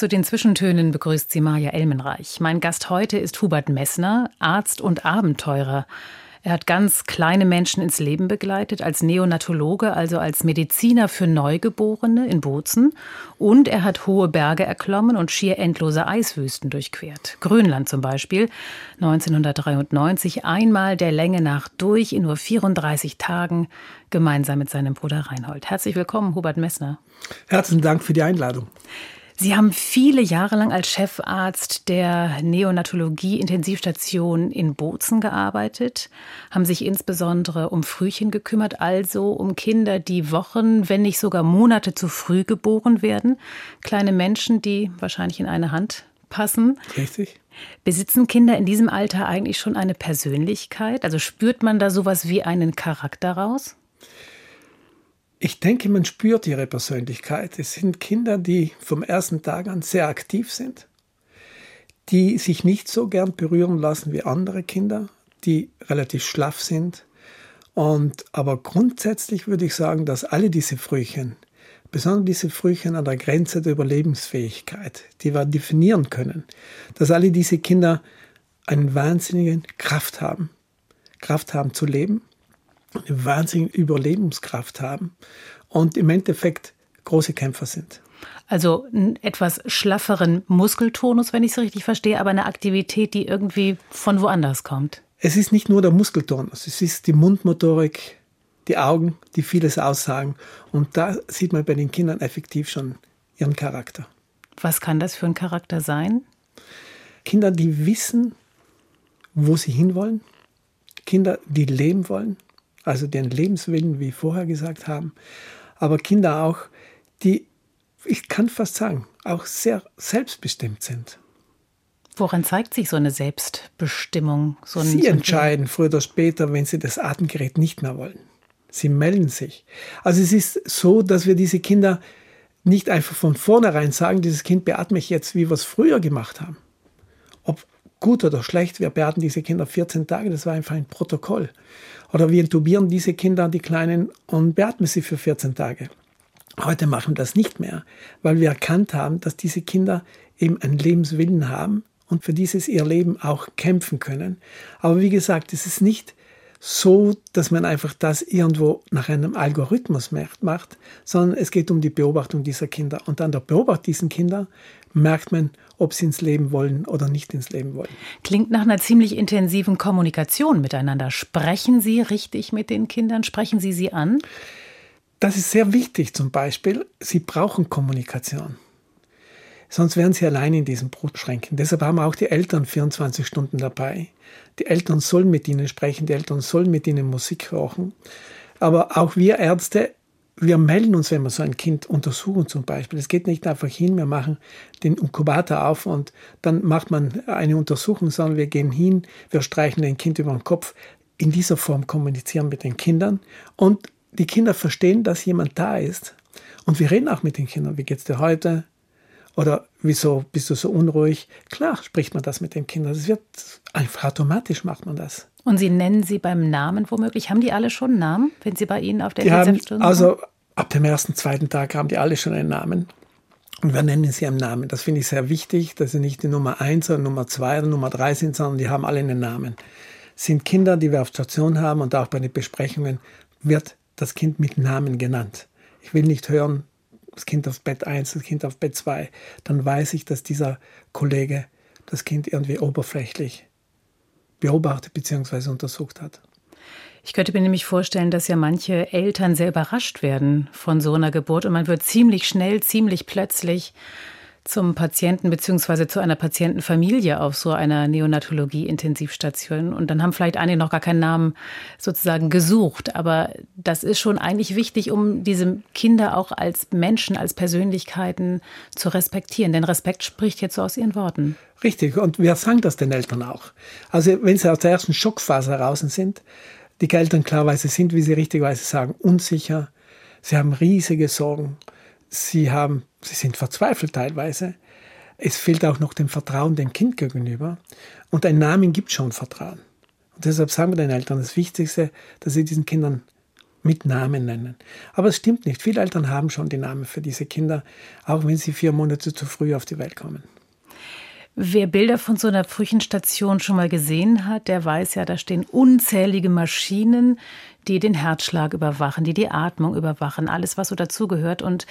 Zu den Zwischentönen begrüßt sie Maja Elmenreich. Mein Gast heute ist Hubert Messner, Arzt und Abenteurer. Er hat ganz kleine Menschen ins Leben begleitet, als Neonatologe, also als Mediziner für Neugeborene in Bozen. Und er hat hohe Berge erklommen und schier endlose Eiswüsten durchquert. Grönland zum Beispiel. 1993 einmal der Länge nach durch in nur 34 Tagen, gemeinsam mit seinem Bruder Reinhold. Herzlich willkommen, Hubert Messner. Herzlichen Dank für die Einladung. Sie haben viele Jahre lang als Chefarzt der Neonatologie-Intensivstation in Bozen gearbeitet, haben sich insbesondere um Frühchen gekümmert, also um Kinder, die Wochen, wenn nicht sogar Monate zu früh geboren werden. Kleine Menschen, die wahrscheinlich in eine Hand passen. Richtig. Besitzen Kinder in diesem Alter eigentlich schon eine Persönlichkeit? Also spürt man da sowas wie einen Charakter raus? Ich denke, man spürt ihre Persönlichkeit. Es sind Kinder, die vom ersten Tag an sehr aktiv sind, die sich nicht so gern berühren lassen wie andere Kinder, die relativ schlaff sind. Und aber grundsätzlich würde ich sagen, dass alle diese Frühchen, besonders diese Frühchen an der Grenze der Überlebensfähigkeit, die wir definieren können, dass alle diese Kinder eine wahnsinnige Kraft haben, Kraft haben zu leben, eine wahnsinnige Überlebenskraft haben und im Endeffekt große Kämpfer sind. Also einen etwas schlafferen Muskeltonus, wenn ich es richtig verstehe, aber eine Aktivität, die irgendwie von woanders kommt. Es ist nicht nur der Muskeltonus, es ist die Mundmotorik, die Augen, die vieles aussagen. Und da sieht man bei den Kindern effektiv schon ihren Charakter. Was kann das für ein Charakter sein? Kinder, die wissen, wo sie hinwollen. Kinder, die leben wollen also den Lebenswillen, wie vorher gesagt haben, aber Kinder auch, die, ich kann fast sagen, auch sehr selbstbestimmt sind. Woran zeigt sich so eine Selbstbestimmung? So sie entscheiden früher oder später, wenn sie das Atemgerät nicht mehr wollen. Sie melden sich. Also es ist so, dass wir diese Kinder nicht einfach von vornherein sagen, dieses Kind beatme ich jetzt, wie wir es früher gemacht haben. Ob gut oder schlecht, wir beatmen diese Kinder 14 Tage, das war einfach ein Protokoll. Oder wir intubieren diese Kinder, die Kleinen, und beatmen sie für 14 Tage. Heute machen wir das nicht mehr, weil wir erkannt haben, dass diese Kinder eben einen Lebenswillen haben und für dieses ihr Leben auch kämpfen können. Aber wie gesagt, es ist nicht so, dass man einfach das irgendwo nach einem Algorithmus macht, sondern es geht um die Beobachtung dieser Kinder. Und an der Beobachtung dieser Kinder merkt man, ob sie ins Leben wollen oder nicht ins Leben wollen. Klingt nach einer ziemlich intensiven Kommunikation miteinander. Sprechen Sie richtig mit den Kindern? Sprechen Sie sie an? Das ist sehr wichtig zum Beispiel. Sie brauchen Kommunikation. Sonst wären sie allein in diesen Brutschränken. Deshalb haben auch die Eltern 24 Stunden dabei. Die Eltern sollen mit ihnen sprechen, die Eltern sollen mit ihnen Musik hören. Aber auch wir Ärzte wir melden uns, wenn wir so ein Kind untersuchen zum Beispiel. Es geht nicht einfach hin, wir machen den Inkubator auf und dann macht man eine Untersuchung, sondern wir gehen hin, wir streichen ein Kind über den Kopf. In dieser Form kommunizieren mit den Kindern und die Kinder verstehen, dass jemand da ist. Und wir reden auch mit den Kindern. Wie geht's dir heute? Oder wieso bist du so unruhig? Klar spricht man das mit den Kindern. Das wird einfach automatisch macht man das. Und Sie nennen sie beim Namen womöglich. Haben die alle schon einen Namen, wenn Sie bei Ihnen auf der Intensivstunde sind? Also ab dem ersten, zweiten Tag haben die alle schon einen Namen. Und wir nennen sie einen Namen. Das finde ich sehr wichtig, dass sie nicht die Nummer 1 oder Nummer 2 oder Nummer 3 sind, sondern die haben alle einen Namen. Sind Kinder, die wir auf Station haben und auch bei den Besprechungen wird das Kind mit Namen genannt. Ich will nicht hören, das Kind auf Bett 1, das Kind auf Bett 2. Dann weiß ich, dass dieser Kollege das Kind irgendwie oberflächlich beobachtet bzw. untersucht hat. Ich könnte mir nämlich vorstellen, dass ja manche Eltern sehr überrascht werden von so einer Geburt und man wird ziemlich schnell, ziemlich plötzlich zum Patienten bzw. zu einer Patientenfamilie auf so einer Neonatologie-Intensivstation. Und dann haben vielleicht einige noch gar keinen Namen sozusagen gesucht. Aber das ist schon eigentlich wichtig, um diese Kinder auch als Menschen, als Persönlichkeiten zu respektieren. Denn Respekt spricht jetzt so aus ihren Worten. Richtig. Und wir sagen das den Eltern auch. Also wenn sie aus der ersten Schockphase heraus sind, die Eltern klarweise sind, wie sie richtigerweise sagen, unsicher. Sie haben riesige Sorgen. Sie haben Sie sind verzweifelt teilweise. Es fehlt auch noch dem Vertrauen dem Kind gegenüber. Und ein Namen gibt schon Vertrauen. Und deshalb sagen wir den Eltern das Wichtigste, dass sie diesen Kindern mit Namen nennen. Aber es stimmt nicht. Viele Eltern haben schon die Namen für diese Kinder, auch wenn sie vier Monate zu früh auf die Welt kommen. Wer Bilder von so einer Frühchenstation schon mal gesehen hat, der weiß ja, da stehen unzählige Maschinen, die den Herzschlag überwachen, die die Atmung überwachen, alles, was so dazugehört. Und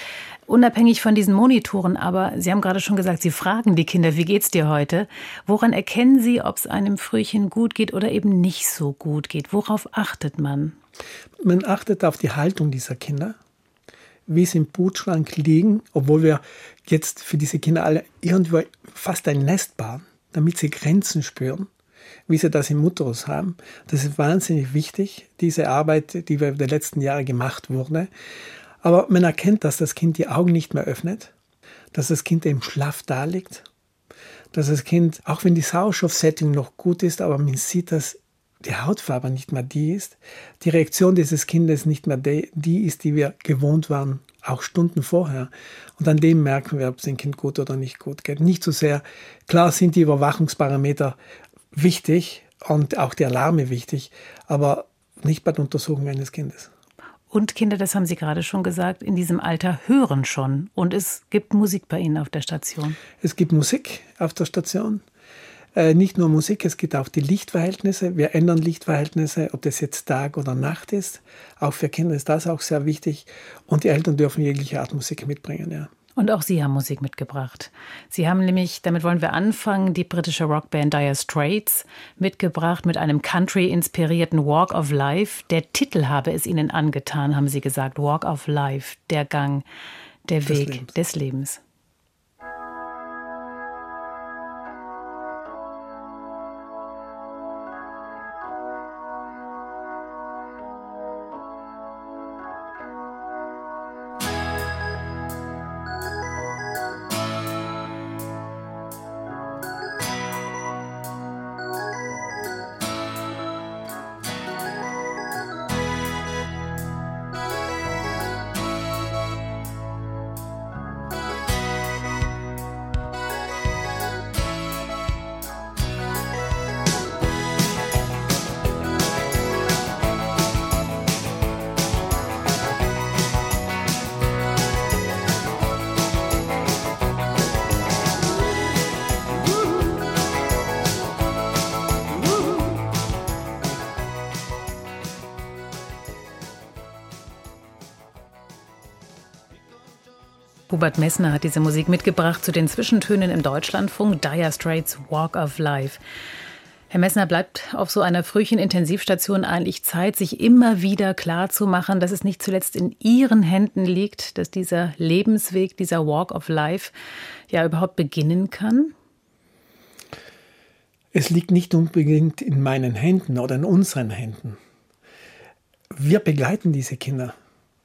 unabhängig von diesen Monitoren, aber Sie haben gerade schon gesagt, Sie fragen die Kinder, wie geht's dir heute? Woran erkennen Sie, ob es einem Frühchen gut geht oder eben nicht so gut geht? Worauf achtet man? Man achtet auf die Haltung dieser Kinder, wie sie im Brutschrank liegen, obwohl wir jetzt für diese Kinder alle irgendwo fast ein Nest bauen, damit sie Grenzen spüren wie sie das im Mutterus haben. Das ist wahnsinnig wichtig, diese Arbeit, die wir über die letzten Jahre gemacht wurde. Aber man erkennt, dass das Kind die Augen nicht mehr öffnet, dass das Kind im Schlaf da liegt, dass das Kind, auch wenn die Sauerstoffsättigung noch gut ist, aber man sieht, dass die Hautfarbe nicht mehr die ist, die Reaktion dieses Kindes nicht mehr die, ist, die wir gewohnt waren, auch Stunden vorher. Und an dem merken wir, ob es dem Kind gut oder nicht gut geht. Nicht so sehr, klar sind die Überwachungsparameter wichtig und auch die Alarme wichtig, aber nicht bei der Untersuchung eines Kindes. Und Kinder, das haben Sie gerade schon gesagt, in diesem Alter hören schon. Und es gibt Musik bei Ihnen auf der Station. Es gibt Musik auf der Station. Äh, nicht nur Musik, es gibt auch die Lichtverhältnisse. Wir ändern Lichtverhältnisse, ob das jetzt Tag oder Nacht ist. Auch für Kinder ist das auch sehr wichtig. Und die Eltern dürfen jegliche Art Musik mitbringen, ja. Und auch Sie haben Musik mitgebracht. Sie haben nämlich, damit wollen wir anfangen, die britische Rockband Dire Straits mitgebracht mit einem Country-inspirierten Walk of Life. Der Titel habe es Ihnen angetan, haben Sie gesagt. Walk of Life, der Gang, der Weg des Lebens. Des Lebens. Hubert Messner hat diese Musik mitgebracht zu den Zwischentönen im Deutschlandfunk, Dire Straits Walk of Life. Herr Messner, bleibt auf so einer Frühchen-Intensivstation eigentlich Zeit, sich immer wieder klarzumachen, dass es nicht zuletzt in Ihren Händen liegt, dass dieser Lebensweg, dieser Walk of Life ja überhaupt beginnen kann? Es liegt nicht unbedingt in meinen Händen oder in unseren Händen. Wir begleiten diese Kinder.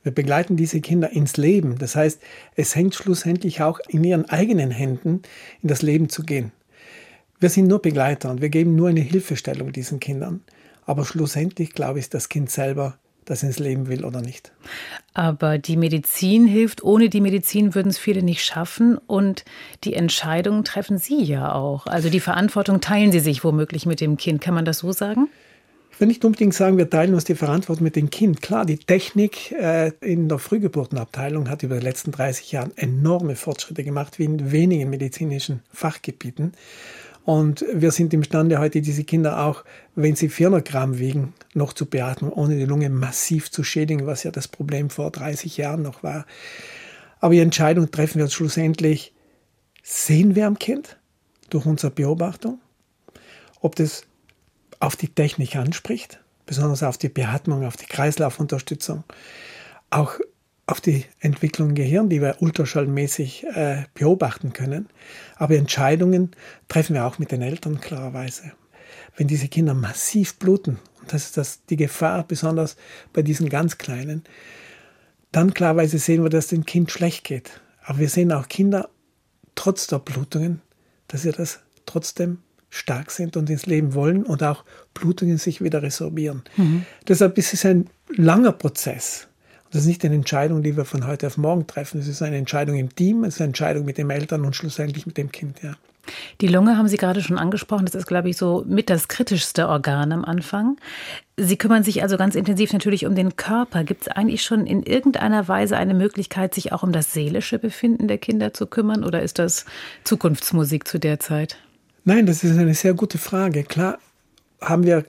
Wir begleiten diese Kinder ins Leben. Das heißt, es hängt schlussendlich auch in ihren eigenen Händen, in das Leben zu gehen. Wir sind nur Begleiter und wir geben nur eine Hilfestellung diesen Kindern. Aber schlussendlich, glaube ich, ist das Kind selber, das ins Leben will oder nicht. Aber die Medizin hilft. Ohne die Medizin würden es viele nicht schaffen. Und die Entscheidungen treffen Sie ja auch. Also die Verantwortung teilen Sie sich womöglich mit dem Kind. Kann man das so sagen? Ich will nicht unbedingt sagen, wir teilen uns die Verantwortung mit dem Kind. Klar, die Technik äh, in der Frühgeburtenabteilung hat über die letzten 30 Jahre enorme Fortschritte gemacht, wie in wenigen medizinischen Fachgebieten. Und wir sind imstande, heute diese Kinder auch, wenn sie 400 Gramm wiegen, noch zu beatmen, ohne die Lunge massiv zu schädigen, was ja das Problem vor 30 Jahren noch war. Aber die Entscheidung treffen wir schlussendlich, sehen wir am Kind durch unsere Beobachtung, ob das auf die Technik anspricht, besonders auf die Beatmung, auf die Kreislaufunterstützung. Auch auf die Entwicklung im Gehirn, die wir ultraschallmäßig äh, beobachten können. Aber Entscheidungen treffen wir auch mit den Eltern klarerweise. Wenn diese Kinder massiv bluten, und das ist das, die Gefahr, besonders bei diesen ganz Kleinen, dann klarerweise sehen wir, dass dem Kind schlecht geht. Aber wir sehen auch Kinder, trotz der Blutungen, dass sie das trotzdem stark sind und ins Leben wollen und auch Blutungen sich wieder resorbieren. Mhm. Deshalb ist es ein langer Prozess. Das ist nicht eine Entscheidung, die wir von heute auf morgen treffen. Es ist eine Entscheidung im Team, es ist eine Entscheidung mit den Eltern und schlussendlich mit dem Kind. Ja. Die Lunge haben Sie gerade schon angesprochen. Das ist, glaube ich, so mit das kritischste Organ am Anfang. Sie kümmern sich also ganz intensiv natürlich um den Körper. Gibt es eigentlich schon in irgendeiner Weise eine Möglichkeit, sich auch um das seelische Befinden der Kinder zu kümmern? Oder ist das Zukunftsmusik zu der Zeit? Nein, das ist eine sehr gute Frage. Klar haben wir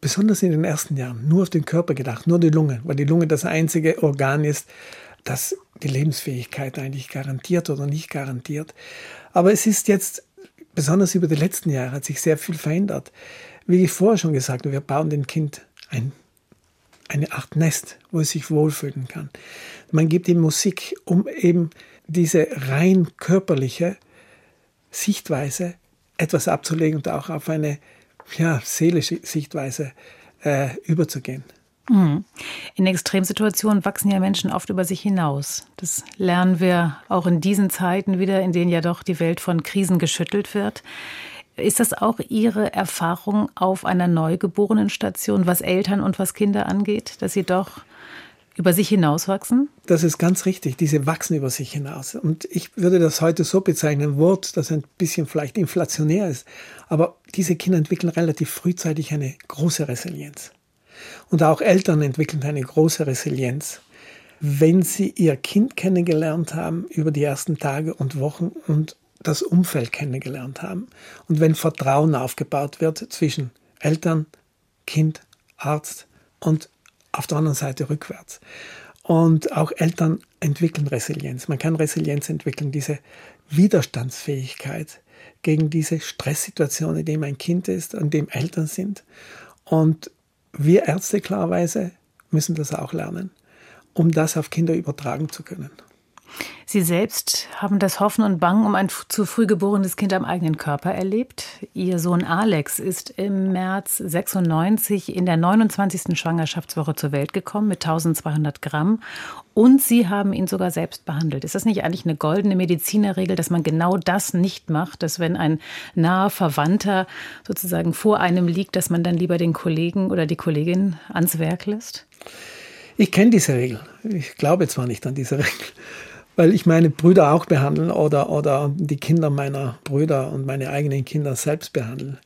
besonders in den ersten Jahren nur auf den Körper gedacht, nur die Lunge, weil die Lunge das einzige Organ ist, das die Lebensfähigkeit eigentlich garantiert oder nicht garantiert. Aber es ist jetzt, besonders über die letzten Jahre, hat sich sehr viel verändert. Wie ich vorher schon gesagt habe, wir bauen dem Kind ein, eine Art Nest, wo es sich wohlfühlen kann. Man gibt ihm Musik, um eben diese rein körperliche Sichtweise etwas abzulegen und auch auf eine ja, seelische Sichtweise äh, überzugehen. Mhm. In Extremsituationen wachsen ja Menschen oft über sich hinaus. Das lernen wir auch in diesen Zeiten wieder, in denen ja doch die Welt von Krisen geschüttelt wird. Ist das auch Ihre Erfahrung auf einer Neugeborenenstation, was Eltern und was Kinder angeht, dass sie doch über sich hinauswachsen? Das ist ganz richtig. Diese wachsen über sich hinaus. Und ich würde das heute so bezeichnen, ein Wort, das ein bisschen vielleicht inflationär ist. Aber diese Kinder entwickeln relativ frühzeitig eine große Resilienz. Und auch Eltern entwickeln eine große Resilienz, wenn sie ihr Kind kennengelernt haben über die ersten Tage und Wochen und das Umfeld kennengelernt haben. Und wenn Vertrauen aufgebaut wird zwischen Eltern, Kind, Arzt und auf der anderen Seite rückwärts. Und auch Eltern entwickeln Resilienz. Man kann Resilienz entwickeln, diese Widerstandsfähigkeit gegen diese Stresssituation, in dem ein Kind ist, in dem Eltern sind. Und wir Ärzte klarerweise müssen das auch lernen, um das auf Kinder übertragen zu können. Sie selbst haben das Hoffen und Bangen um ein zu früh geborenes Kind am eigenen Körper erlebt. Ihr Sohn Alex ist im März 96 in der 29. Schwangerschaftswoche zur Welt gekommen mit 1200 Gramm. Und Sie haben ihn sogar selbst behandelt. Ist das nicht eigentlich eine goldene Medizinerregel, dass man genau das nicht macht, dass wenn ein naher Verwandter sozusagen vor einem liegt, dass man dann lieber den Kollegen oder die Kollegin ans Werk lässt? Ich kenne diese Regel. Ich glaube zwar nicht an diese Regel weil ich meine Brüder auch behandeln oder, oder die Kinder meiner Brüder und meine eigenen Kinder selbst behandeln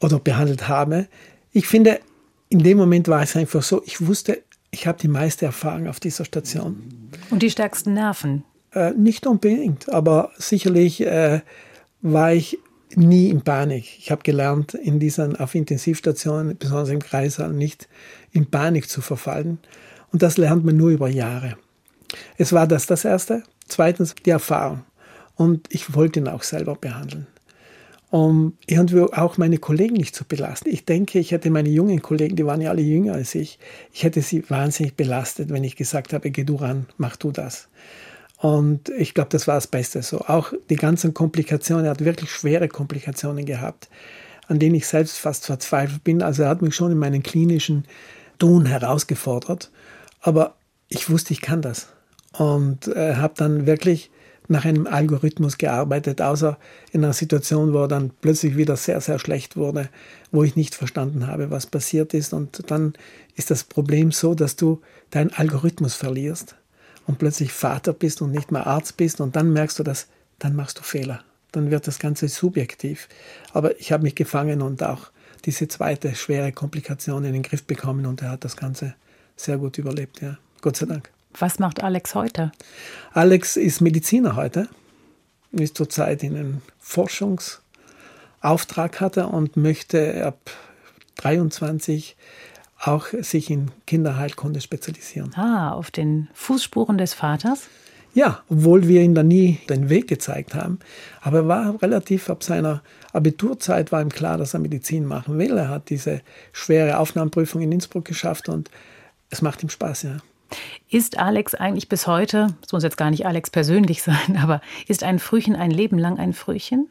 oder behandelt habe. Ich finde, in dem Moment war es einfach so, ich wusste, ich habe die meiste Erfahrung auf dieser Station. Und die stärksten Nerven? Äh, nicht unbedingt, aber sicherlich äh, war ich nie in Panik. Ich habe gelernt, in diesen, auf Intensivstationen, besonders im Kreissaal, nicht in Panik zu verfallen. Und das lernt man nur über Jahre. Es war das das Erste. Zweitens die Erfahrung. Und ich wollte ihn auch selber behandeln. Um irgendwie auch meine Kollegen nicht zu belasten. Ich denke, ich hätte meine jungen Kollegen, die waren ja alle jünger als ich, ich hätte sie wahnsinnig belastet, wenn ich gesagt habe, geh du ran, mach du das. Und ich glaube, das war das Beste so. Auch die ganzen Komplikationen, er hat wirklich schwere Komplikationen gehabt, an denen ich selbst fast verzweifelt bin. Also er hat mich schon in meinen klinischen Tun herausgefordert. Aber ich wusste, ich kann das und äh, habe dann wirklich nach einem Algorithmus gearbeitet, außer in einer Situation, wo er dann plötzlich wieder sehr, sehr schlecht wurde, wo ich nicht verstanden habe, was passiert ist. Und dann ist das Problem so, dass du deinen Algorithmus verlierst und plötzlich Vater bist und nicht mehr Arzt bist und dann merkst du das, dann machst du Fehler. Dann wird das Ganze subjektiv. Aber ich habe mich gefangen und auch diese zweite schwere Komplikation in den Griff bekommen und er hat das Ganze sehr gut überlebt, ja. Gott sei Dank. Was macht Alex heute? Alex ist Mediziner heute, ist zurzeit in einem Forschungsauftrag hatte und möchte ab 23 auch sich in Kinderheilkunde spezialisieren. Ah, auf den Fußspuren des Vaters? Ja, obwohl wir ihm da nie den Weg gezeigt haben. Aber er war relativ ab seiner Abiturzeit war ihm klar, dass er Medizin machen will. Er hat diese schwere Aufnahmeprüfung in Innsbruck geschafft und es macht ihm Spaß, ja. Ist Alex eigentlich bis heute, es muss jetzt gar nicht Alex persönlich sein, aber ist ein Frühchen ein Leben lang ein Frühchen?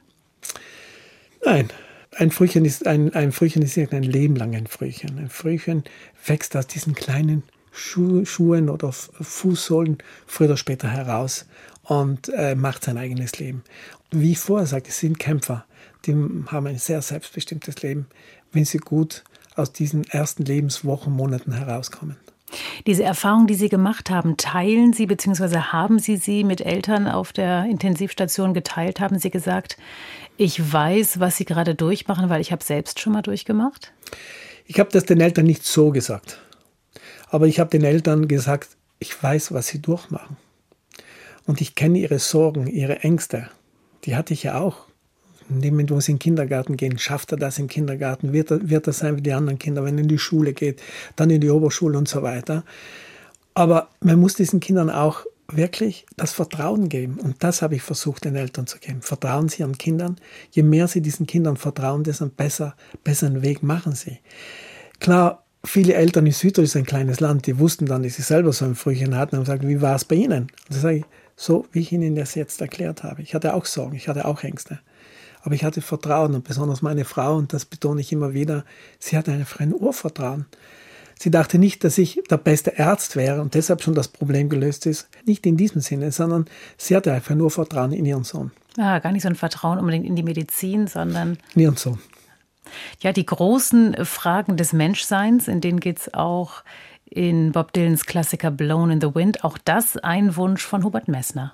Nein, ein Frühchen ist ein, ein Frühchen ist ein Leben lang ein Frühchen. Ein Frühchen wächst aus diesen kleinen Schu Schuhen oder Fußsohlen früher oder später heraus und äh, macht sein eigenes Leben. Wie ich vorher sagte, sind Kämpfer, die haben ein sehr selbstbestimmtes Leben, wenn sie gut aus diesen ersten Lebenswochen, Monaten herauskommen. Diese Erfahrung, die Sie gemacht haben, teilen Sie bzw. haben Sie sie mit Eltern auf der Intensivstation geteilt? Haben Sie gesagt, ich weiß, was Sie gerade durchmachen, weil ich habe selbst schon mal durchgemacht? Ich habe das den Eltern nicht so gesagt. Aber ich habe den Eltern gesagt, ich weiß, was sie durchmachen. Und ich kenne ihre Sorgen, ihre Ängste. Die hatte ich ja auch. Wenn wir in den Kindergarten gehen, schafft er das im Kindergarten? Wird er, wird er sein wie die anderen Kinder, wenn er in die Schule geht, dann in die Oberschule und so weiter? Aber man muss diesen Kindern auch wirklich das Vertrauen geben. Und das habe ich versucht, den Eltern zu geben. Vertrauen Sie Ihren Kindern. Je mehr Sie diesen Kindern vertrauen, desto besser, besseren Weg machen Sie. Klar, viele Eltern in Südtirol ist ein kleines Land, die wussten dann, dass sie selber so ein Frühchen hatten und haben gesagt, wie war es bei Ihnen? Und da sage ich, so wie ich Ihnen das jetzt erklärt habe. Ich hatte auch Sorgen, ich hatte auch Ängste. Aber ich hatte Vertrauen und besonders meine Frau, und das betone ich immer wieder, sie hatte einfach ein Urvertrauen. Sie dachte nicht, dass ich der beste Arzt wäre und deshalb schon das Problem gelöst ist. Nicht in diesem Sinne, sondern sie hatte einfach nur Vertrauen in ihren Sohn. Ah, gar nicht so ein Vertrauen unbedingt in die Medizin, sondern. In ihren Sohn. Ja, die großen Fragen des Menschseins, in denen geht es auch in Bob Dylans Klassiker Blown in the Wind. Auch das ein Wunsch von Hubert Messner.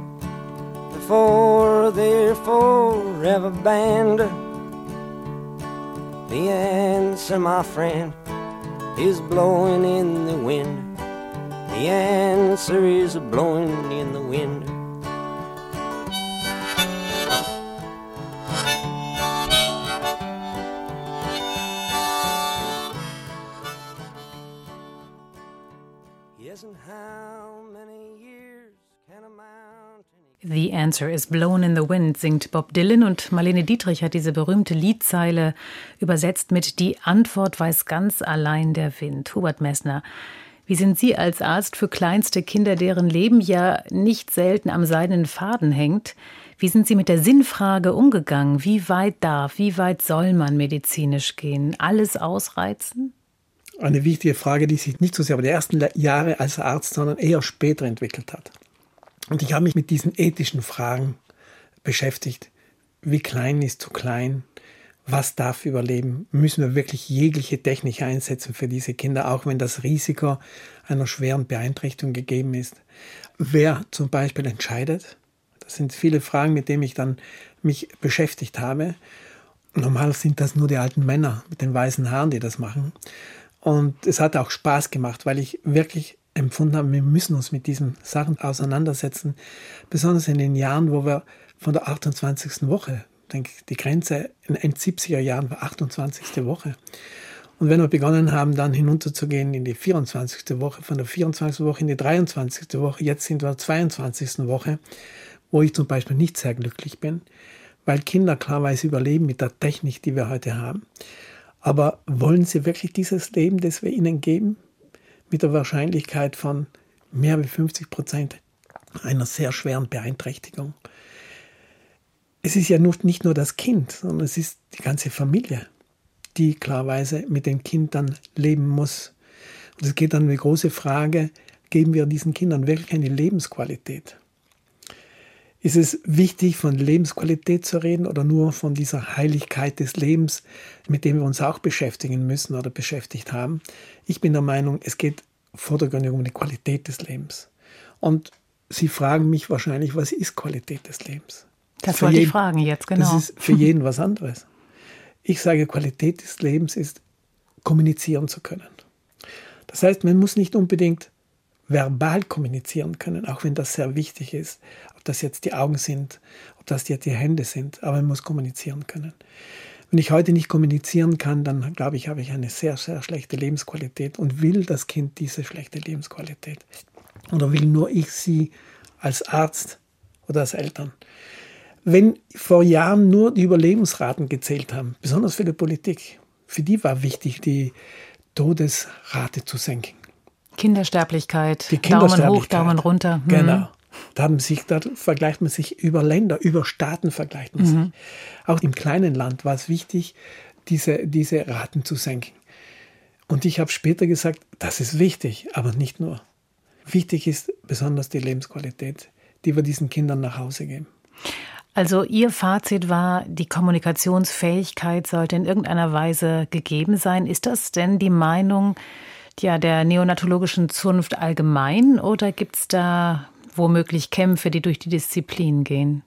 before they're forever banned? The answer, my friend, is blowing in the wind. The answer is blowing in the wind. The Answer is Blown in the Wind singt Bob Dylan und Marlene Dietrich hat diese berühmte Liedzeile übersetzt mit Die Antwort weiß ganz allein der Wind. Hubert Messner, wie sind Sie als Arzt für kleinste Kinder, deren Leben ja nicht selten am seidenen Faden hängt, wie sind Sie mit der Sinnfrage umgegangen? Wie weit darf, wie weit soll man medizinisch gehen? Alles ausreizen? Eine wichtige Frage, die sich nicht so sehr über die ersten Jahre als Arzt, sondern eher später entwickelt hat. Und ich habe mich mit diesen ethischen Fragen beschäftigt. Wie klein ist zu klein? Was darf überleben? Müssen wir wirklich jegliche Technik einsetzen für diese Kinder, auch wenn das Risiko einer schweren Beeinträchtigung gegeben ist? Wer zum Beispiel entscheidet? Das sind viele Fragen, mit denen ich dann mich beschäftigt habe. Normal sind das nur die alten Männer mit den weißen Haaren, die das machen. Und es hat auch Spaß gemacht, weil ich wirklich empfunden haben, wir müssen uns mit diesen Sachen auseinandersetzen, besonders in den Jahren, wo wir von der 28. Woche, denke die Grenze in den 70er Jahren war 28. Woche. Und wenn wir begonnen haben, dann hinunterzugehen in die 24. Woche, von der 24. Woche in die 23. Woche, jetzt sind wir in der 22. Woche, wo ich zum Beispiel nicht sehr glücklich bin, weil Kinder klarweise überleben mit der Technik, die wir heute haben. Aber wollen sie wirklich dieses Leben, das wir ihnen geben? Mit der Wahrscheinlichkeit von mehr als 50 Prozent einer sehr schweren Beeinträchtigung. Es ist ja nicht nur das Kind, sondern es ist die ganze Familie, die klarweise mit dem Kind dann leben muss. Und es geht dann um die große Frage, geben wir diesen Kindern wirklich eine Lebensqualität? Ist es wichtig, von Lebensqualität zu reden oder nur von dieser Heiligkeit des Lebens, mit dem wir uns auch beschäftigen müssen oder beschäftigt haben? Ich bin der Meinung, es geht vordergründig um die Qualität des Lebens. Und Sie fragen mich wahrscheinlich, was ist Qualität des Lebens? Das für wollte jeden, ich fragen jetzt, genau. Das ist für jeden was anderes. Ich sage, Qualität des Lebens ist, kommunizieren zu können. Das heißt, man muss nicht unbedingt verbal kommunizieren können, auch wenn das sehr wichtig ist. Ob das jetzt die Augen sind, ob das jetzt die Hände sind, aber man muss kommunizieren können. Wenn ich heute nicht kommunizieren kann, dann glaube ich, habe ich eine sehr, sehr schlechte Lebensqualität und will das Kind diese schlechte Lebensqualität. Oder will nur ich sie als Arzt oder als Eltern. Wenn vor Jahren nur die Überlebensraten gezählt haben, besonders für die Politik, für die war wichtig, die Todesrate zu senken. Kindersterblichkeit, die Kindersterblichkeit. Daumen hoch, Daumen runter. Mhm. Genau. Da, sich, da vergleicht man sich über Länder, über Staaten vergleicht man mhm. sich. Auch im kleinen Land war es wichtig, diese, diese Raten zu senken. Und ich habe später gesagt, das ist wichtig, aber nicht nur. Wichtig ist besonders die Lebensqualität, die wir diesen Kindern nach Hause geben. Also Ihr Fazit war, die Kommunikationsfähigkeit sollte in irgendeiner Weise gegeben sein. Ist das denn die Meinung ja, der neonatologischen Zunft allgemein oder gibt es da womöglich Kämpfe, die durch die Disziplin gehen?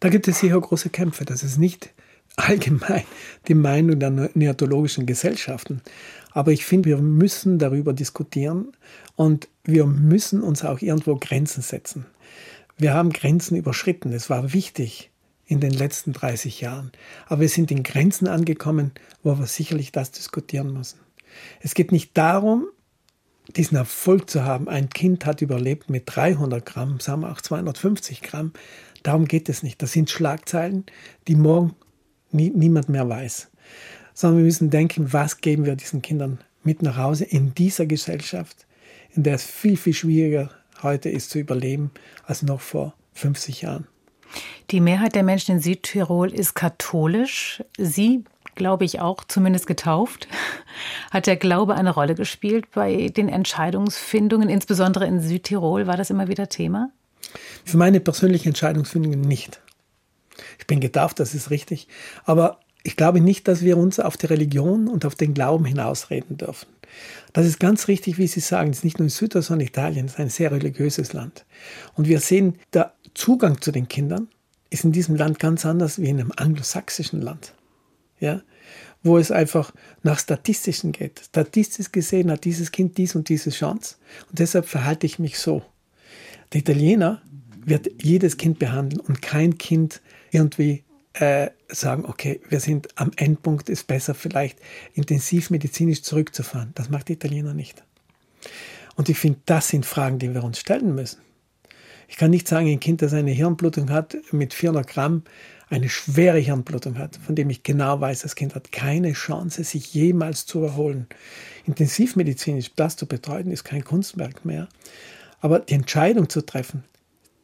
Da gibt es sicher große Kämpfe. Das ist nicht allgemein die Meinung der neonatologischen Gesellschaften. Aber ich finde, wir müssen darüber diskutieren und wir müssen uns auch irgendwo Grenzen setzen. Wir haben Grenzen überschritten. Es war wichtig in den letzten 30 Jahren. Aber wir sind in Grenzen angekommen, wo wir sicherlich das diskutieren müssen. Es geht nicht darum, diesen Erfolg zu haben. Ein Kind hat überlebt mit 300 Gramm, sagen wir auch 250 Gramm. Darum geht es nicht. Das sind Schlagzeilen, die morgen nie, niemand mehr weiß. Sondern wir müssen denken, was geben wir diesen Kindern mit nach Hause in dieser Gesellschaft, in der es viel, viel schwieriger heute ist zu überleben als noch vor 50 Jahren. Die Mehrheit der Menschen in Südtirol ist katholisch. Sie, glaube ich, auch zumindest getauft. Hat der Glaube eine Rolle gespielt bei den Entscheidungsfindungen, insbesondere in Südtirol? War das immer wieder Thema? Für meine persönliche Entscheidungsfindungen nicht. Ich bin getauft, das ist richtig. Aber ich glaube nicht, dass wir uns auf die Religion und auf den Glauben hinausreden dürfen. Das ist ganz richtig, wie Sie sagen. Es ist nicht nur in Südtirol, sondern Italien. Es ist ein sehr religiöses Land. Und wir sehen, der Zugang zu den Kindern ist in diesem Land ganz anders wie in einem anglosächsischen Land. Ja? Wo es einfach nach Statistischen geht. Statistisch gesehen hat dieses Kind dies und diese Chance. Und deshalb verhalte ich mich so. Der Italiener wird jedes Kind behandeln und kein Kind irgendwie äh, sagen, okay, wir sind am Endpunkt, ist besser vielleicht intensivmedizinisch zurückzufahren. Das macht die Italiener nicht. Und ich finde, das sind Fragen, die wir uns stellen müssen. Ich kann nicht sagen, ein Kind, das eine Hirnblutung hat mit 400 Gramm, eine schwere Hirnblutung hat, von dem ich genau weiß, das Kind hat keine Chance, sich jemals zu erholen. Intensivmedizinisch das zu betreuen, ist kein Kunstwerk mehr. Aber die Entscheidung zu treffen,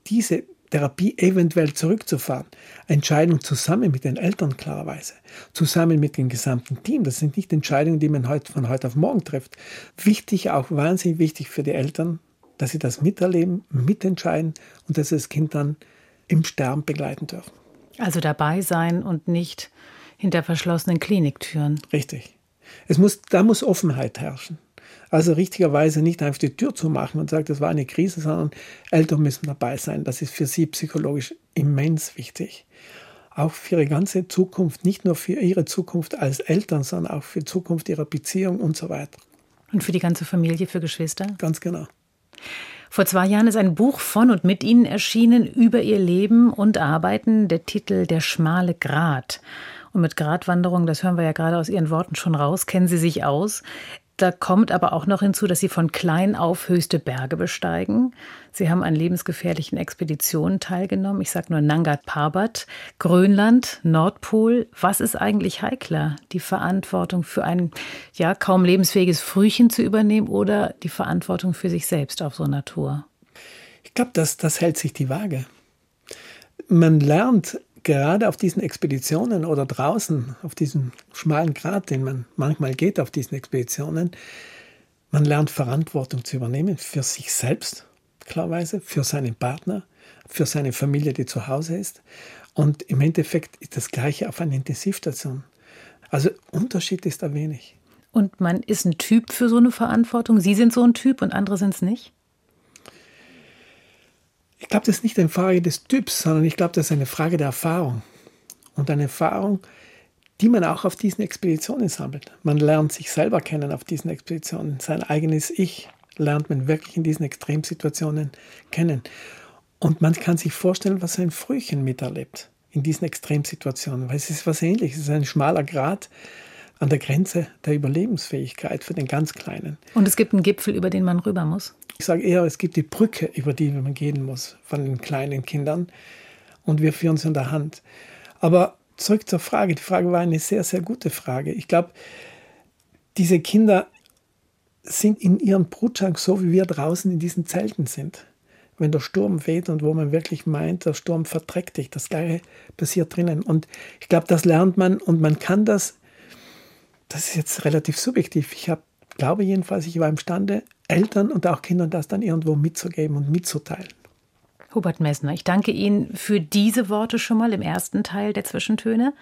diese Therapie eventuell zurückzufahren. Entscheidung zusammen mit den Eltern klarerweise, zusammen mit dem gesamten Team. Das sind nicht Entscheidungen, die man heute, von heute auf morgen trifft. Wichtig, auch wahnsinnig wichtig für die Eltern, dass sie das miterleben, mitentscheiden und dass sie das Kind dann im Sterben begleiten dürfen. Also dabei sein und nicht hinter verschlossenen Kliniktüren. Richtig. Es muss, da muss Offenheit herrschen. Also richtigerweise nicht einfach die Tür zu machen und sagen, das war eine Krise, sondern Eltern müssen dabei sein. Das ist für sie psychologisch immens wichtig. Auch für ihre ganze Zukunft, nicht nur für ihre Zukunft als Eltern, sondern auch für die Zukunft ihrer Beziehung und so weiter. Und für die ganze Familie, für Geschwister? Ganz genau. Vor zwei Jahren ist ein Buch von und mit Ihnen erschienen über Ihr Leben und Arbeiten, der Titel Der schmale Grat. Und mit Gratwanderung, das hören wir ja gerade aus Ihren Worten schon raus, kennen Sie sich aus. Da kommt aber auch noch hinzu, dass Sie von klein auf höchste Berge besteigen. Sie haben an lebensgefährlichen Expeditionen teilgenommen. Ich sage nur Nangat Parbat, Grönland, Nordpol. Was ist eigentlich heikler? Die Verantwortung für ein ja kaum lebensfähiges Frühchen zu übernehmen oder die Verantwortung für sich selbst auf so einer Tour? Ich glaube, das, das hält sich die Waage. Man lernt gerade auf diesen Expeditionen oder draußen auf diesem schmalen Grat, den man manchmal geht auf diesen Expeditionen, man lernt Verantwortung zu übernehmen für sich selbst, klarweise, für seinen Partner, für seine Familie, die zu Hause ist. Und im Endeffekt ist das Gleiche auf einer Intensivstation. Also Unterschied ist da wenig. Und man ist ein Typ für so eine Verantwortung. Sie sind so ein Typ und andere sind es nicht? Ich glaube, das ist nicht eine Frage des Typs, sondern ich glaube, das ist eine Frage der Erfahrung. Und eine Erfahrung, die man auch auf diesen Expeditionen sammelt. Man lernt sich selber kennen auf diesen Expeditionen. Sein eigenes Ich lernt man wirklich in diesen Extremsituationen kennen. Und man kann sich vorstellen, was ein Frühchen miterlebt in diesen Extremsituationen, weil es ist was ähnliches. Es ist ein schmaler Grat an der Grenze der Überlebensfähigkeit für den ganz Kleinen. Und es gibt einen Gipfel, über den man rüber muss. Ich sage eher, es gibt die Brücke, über die man gehen muss von den kleinen Kindern. Und wir führen sie in der Hand. Aber zurück zur Frage. Die Frage war eine sehr, sehr gute Frage. Ich glaube, diese Kinder sind in ihrem Brutschank so, wie wir draußen in diesen Zelten sind. Wenn der Sturm weht und wo man wirklich meint, der Sturm verträgt dich, das Gleiche passiert drinnen. Und ich glaube, das lernt man und man kann das, das ist jetzt relativ subjektiv. Ich habe, glaube jedenfalls, ich war imstande, Eltern und auch Kindern das dann irgendwo mitzugeben und mitzuteilen. Hubert Messner, ich danke Ihnen für diese Worte schon mal im ersten Teil der Zwischentöne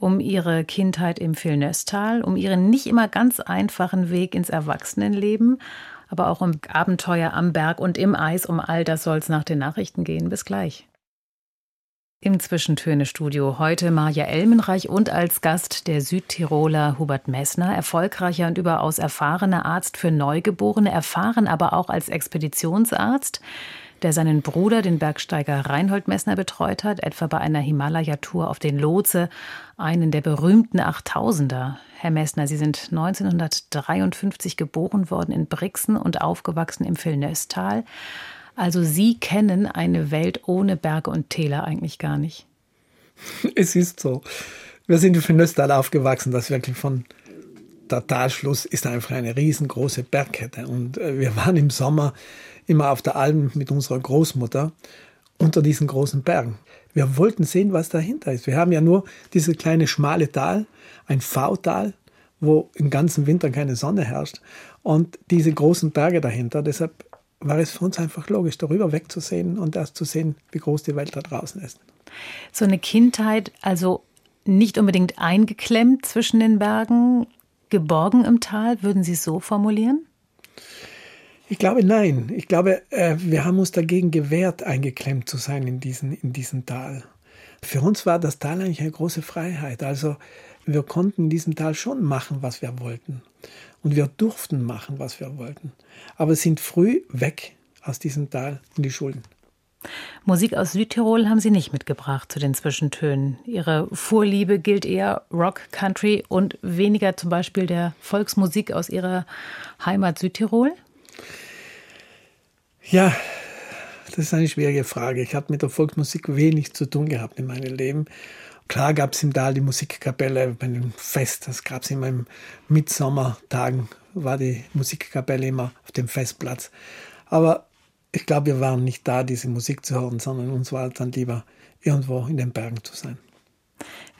um ihre Kindheit im Vilnöstal, um ihren nicht immer ganz einfachen Weg ins Erwachsenenleben, aber auch um Abenteuer am Berg und im Eis. Um all das soll es nach den Nachrichten gehen. Bis gleich. Im Zwischentöne-Studio heute Maja Elmenreich und als Gast der Südtiroler Hubert Messner, erfolgreicher und überaus erfahrener Arzt für Neugeborene, erfahren aber auch als Expeditionsarzt der seinen Bruder, den Bergsteiger Reinhold Messner, betreut hat, etwa bei einer Himalaya-Tour auf den Lotse, einen der berühmten Achttausender. Herr Messner, Sie sind 1953 geboren worden in Brixen und aufgewachsen im Vilnöstal. Also Sie kennen eine Welt ohne Berge und Täler eigentlich gar nicht. Es ist so. Wir sind im Vilnöstal aufgewachsen, das wirklich von der Talschluss ist einfach eine riesengroße Bergkette. Und äh, wir waren im Sommer immer auf der Alm mit unserer Großmutter unter diesen großen Bergen. Wir wollten sehen, was dahinter ist. Wir haben ja nur dieses kleine schmale Tal, ein V-Tal, wo im ganzen Winter keine Sonne herrscht und diese großen Berge dahinter. Deshalb war es für uns einfach logisch, darüber wegzusehen und erst zu sehen, wie groß die Welt da draußen ist. So eine Kindheit, also nicht unbedingt eingeklemmt zwischen den Bergen, geborgen im Tal, würden Sie es so formulieren? Ich glaube nein. Ich glaube, äh, wir haben uns dagegen gewehrt, eingeklemmt zu sein in diesem in diesen Tal. Für uns war das Tal eigentlich eine große Freiheit. Also wir konnten in diesem Tal schon machen, was wir wollten. Und wir durften machen, was wir wollten. Aber sind früh weg aus diesem Tal in die Schulen. Musik aus Südtirol haben Sie nicht mitgebracht zu den Zwischentönen. Ihre Vorliebe gilt eher Rock, Country und weniger zum Beispiel der Volksmusik aus Ihrer Heimat Südtirol? Ja, das ist eine schwierige Frage. Ich habe mit der Volksmusik wenig zu tun gehabt in meinem Leben. Klar gab es im Tal die Musikkapelle bei einem Fest, das gab es immer im Mitsommertagen, war die Musikkapelle immer auf dem Festplatz. Aber ich glaube, wir waren nicht da, diese Musik zu hören, sondern uns war dann lieber irgendwo in den Bergen zu sein.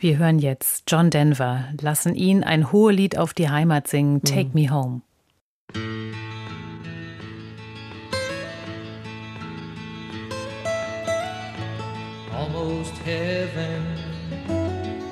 Wir hören jetzt John Denver, lassen ihn ein Hohelied auf die Heimat singen, Take mhm. Me Home. almost heaven.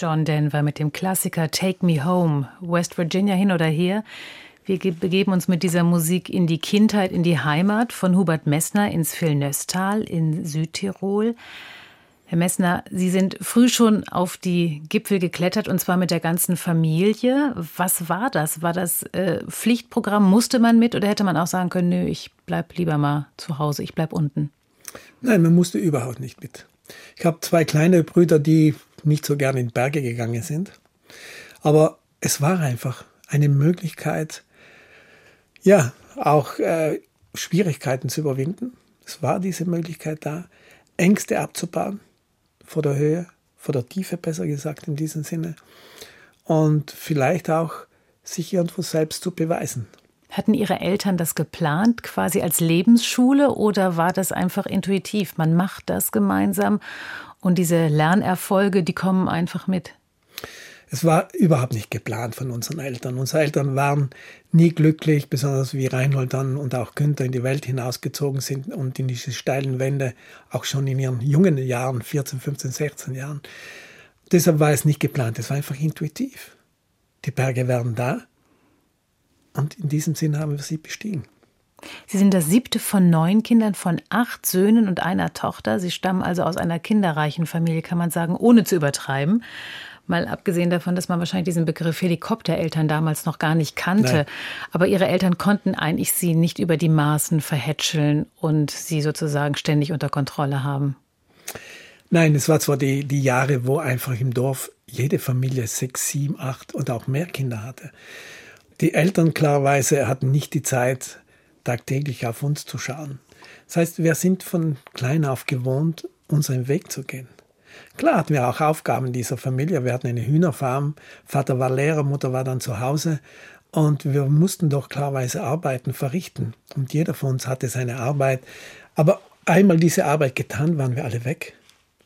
John Denver mit dem Klassiker Take Me Home, West Virginia hin oder her. Wir begeben uns mit dieser Musik in die Kindheit, in die Heimat von Hubert Messner ins Vilnöstal in Südtirol. Herr Messner, Sie sind früh schon auf die Gipfel geklettert und zwar mit der ganzen Familie. Was war das? War das äh, Pflichtprogramm? Musste man mit oder hätte man auch sagen können, nö, ich bleib lieber mal zu Hause, ich bleib unten? Nein, man musste überhaupt nicht mit. Ich habe zwei kleine Brüder, die nicht so gerne in Berge gegangen sind. Aber es war einfach eine Möglichkeit, ja, auch äh, Schwierigkeiten zu überwinden. Es war diese Möglichkeit da, Ängste abzubauen vor der Höhe, vor der Tiefe besser gesagt in diesem Sinne. und vielleicht auch sich irgendwo selbst zu beweisen. Hatten Ihre Eltern das geplant, quasi als Lebensschule, oder war das einfach intuitiv? Man macht das gemeinsam und diese Lernerfolge, die kommen einfach mit. Es war überhaupt nicht geplant von unseren Eltern. Unsere Eltern waren nie glücklich, besonders wie Reinhold dann und auch Günther in die Welt hinausgezogen sind und in diese steilen Wände, auch schon in ihren jungen Jahren, 14, 15, 16 Jahren. Deshalb war es nicht geplant, es war einfach intuitiv. Die Berge werden da und in diesem Sinn haben wir sie bestiegen. Sie sind das siebte von neun Kindern von acht Söhnen und einer Tochter. Sie stammen also aus einer kinderreichen Familie, kann man sagen, ohne zu übertreiben. Mal abgesehen davon, dass man wahrscheinlich diesen Begriff Helikoptereltern damals noch gar nicht kannte. Nein. Aber ihre Eltern konnten eigentlich sie nicht über die Maßen verhätscheln und sie sozusagen ständig unter Kontrolle haben. Nein, es war zwar die, die Jahre, wo einfach im Dorf jede Familie sechs, sieben, acht und auch mehr Kinder hatte. Die Eltern klarerweise hatten nicht die Zeit, tagtäglich auf uns zu schauen. Das heißt, wir sind von klein auf gewohnt, unseren Weg zu gehen. Klar hatten wir auch Aufgaben dieser Familie. Wir hatten eine Hühnerfarm. Vater war Lehrer, Mutter war dann zu Hause. Und wir mussten doch klarweise Arbeiten verrichten. Und jeder von uns hatte seine Arbeit. Aber einmal diese Arbeit getan, waren wir alle weg.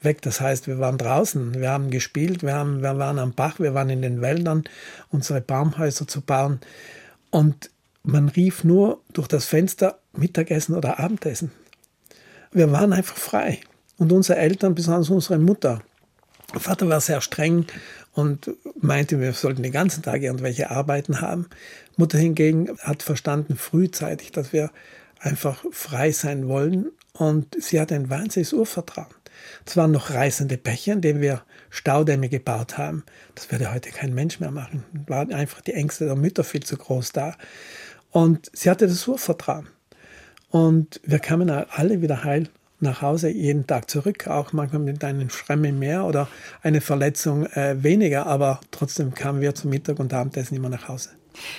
Weg, das heißt, wir waren draußen, wir haben gespielt, wir, haben, wir waren am Bach, wir waren in den Wäldern, unsere Baumhäuser zu bauen. Und man rief nur durch das Fenster Mittagessen oder Abendessen. Wir waren einfach frei. Und unsere Eltern, besonders unsere Mutter, Vater war sehr streng und meinte, wir sollten den ganzen Tag irgendwelche Arbeiten haben. Mutter hingegen hat verstanden frühzeitig, dass wir einfach frei sein wollen und sie hat ein wahnsinniges Urvertrauen. Es waren noch reißende Becher, in denen wir Staudämme gebaut haben. Das würde heute kein Mensch mehr machen. Waren einfach die Ängste der Mütter viel zu groß da. Und sie hatte das Urvertrauen. Und wir kamen alle wieder heil nach Hause jeden Tag zurück, auch manchmal mit einem Schremme mehr oder eine Verletzung äh, weniger, aber trotzdem kamen wir zum Mittag und Abendessen immer nach Hause.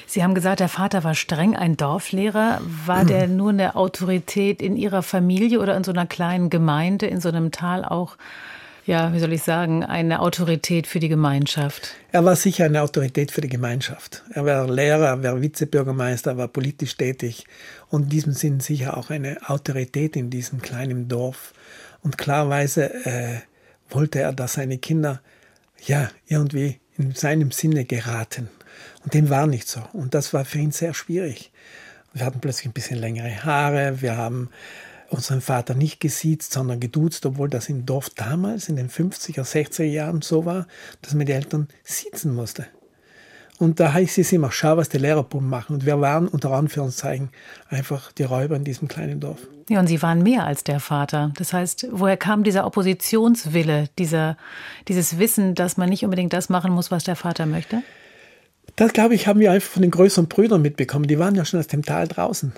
Sie haben gesagt, der Vater war streng ein Dorflehrer. War der nur eine Autorität in Ihrer Familie oder in so einer kleinen Gemeinde, in so einem Tal auch ja, wie soll ich sagen, eine Autorität für die Gemeinschaft? Er war sicher eine Autorität für die Gemeinschaft. Er war Lehrer, er war Vizebürgermeister, er war politisch tätig und in diesem Sinn sicher auch eine Autorität in diesem kleinen Dorf. Und klarweise äh, wollte er, dass seine Kinder ja irgendwie in seinem Sinne geraten. Und dem war nicht so. Und das war für ihn sehr schwierig. Wir hatten plötzlich ein bisschen längere Haare, wir haben unseren Vater nicht gesiezt, sondern geduzt, obwohl das im Dorf damals in den 50er, 60er Jahren so war, dass man die Eltern siezen musste. Und da heißt es immer, schau, was die Lehrerbuben machen. Und wir waren unter Anführungszeichen einfach die Räuber in diesem kleinen Dorf. Ja, und Sie waren mehr als der Vater. Das heißt, woher kam dieser Oppositionswille, dieser, dieses Wissen, dass man nicht unbedingt das machen muss, was der Vater möchte? Das, glaube ich, haben wir einfach von den größeren Brüdern mitbekommen. Die waren ja schon aus dem Tal draußen.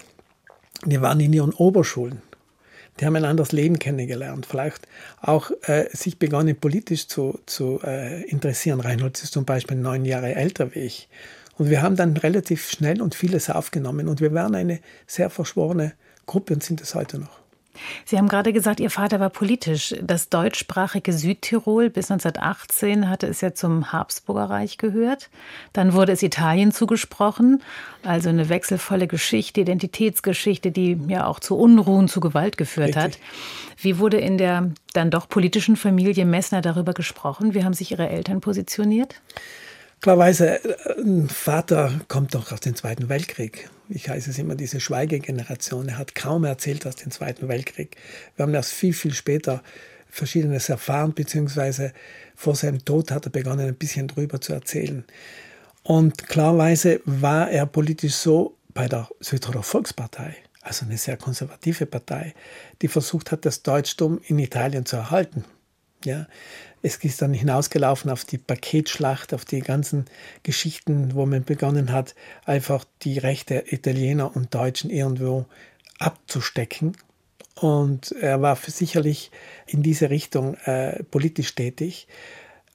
Die waren in ihren Oberschulen die haben ein anderes Leben kennengelernt, vielleicht auch äh, sich begonnen politisch zu, zu äh, interessieren. Reinhold ist zum Beispiel neun Jahre älter wie ich. Und wir haben dann relativ schnell und vieles aufgenommen und wir waren eine sehr verschworene Gruppe und sind es heute noch. Sie haben gerade gesagt, Ihr Vater war politisch. Das deutschsprachige Südtirol bis 1918 hatte es ja zum Habsburger Reich gehört. Dann wurde es Italien zugesprochen. Also eine wechselvolle Geschichte, Identitätsgeschichte, die ja auch zu Unruhen, zu Gewalt geführt Richtig. hat. Wie wurde in der dann doch politischen Familie Messner darüber gesprochen? Wie haben sich Ihre Eltern positioniert? Klarweise, äh, ein Vater kommt doch aus dem Zweiten Weltkrieg. Ich heiße es immer diese Schweigegeneration. Er hat kaum erzählt aus dem Zweiten Weltkrieg. Wir haben erst viel, viel später Verschiedenes erfahren, beziehungsweise vor seinem Tod hat er begonnen, ein bisschen drüber zu erzählen. Und klarweise war er politisch so bei der Südtiroler Volkspartei, also eine sehr konservative Partei, die versucht hat, das Deutschtum in Italien zu erhalten. Ja, es ist dann hinausgelaufen auf die Paketschlacht, auf die ganzen Geschichten, wo man begonnen hat, einfach die Rechte Italiener und Deutschen irgendwo abzustecken. Und er war sicherlich in diese Richtung äh, politisch tätig,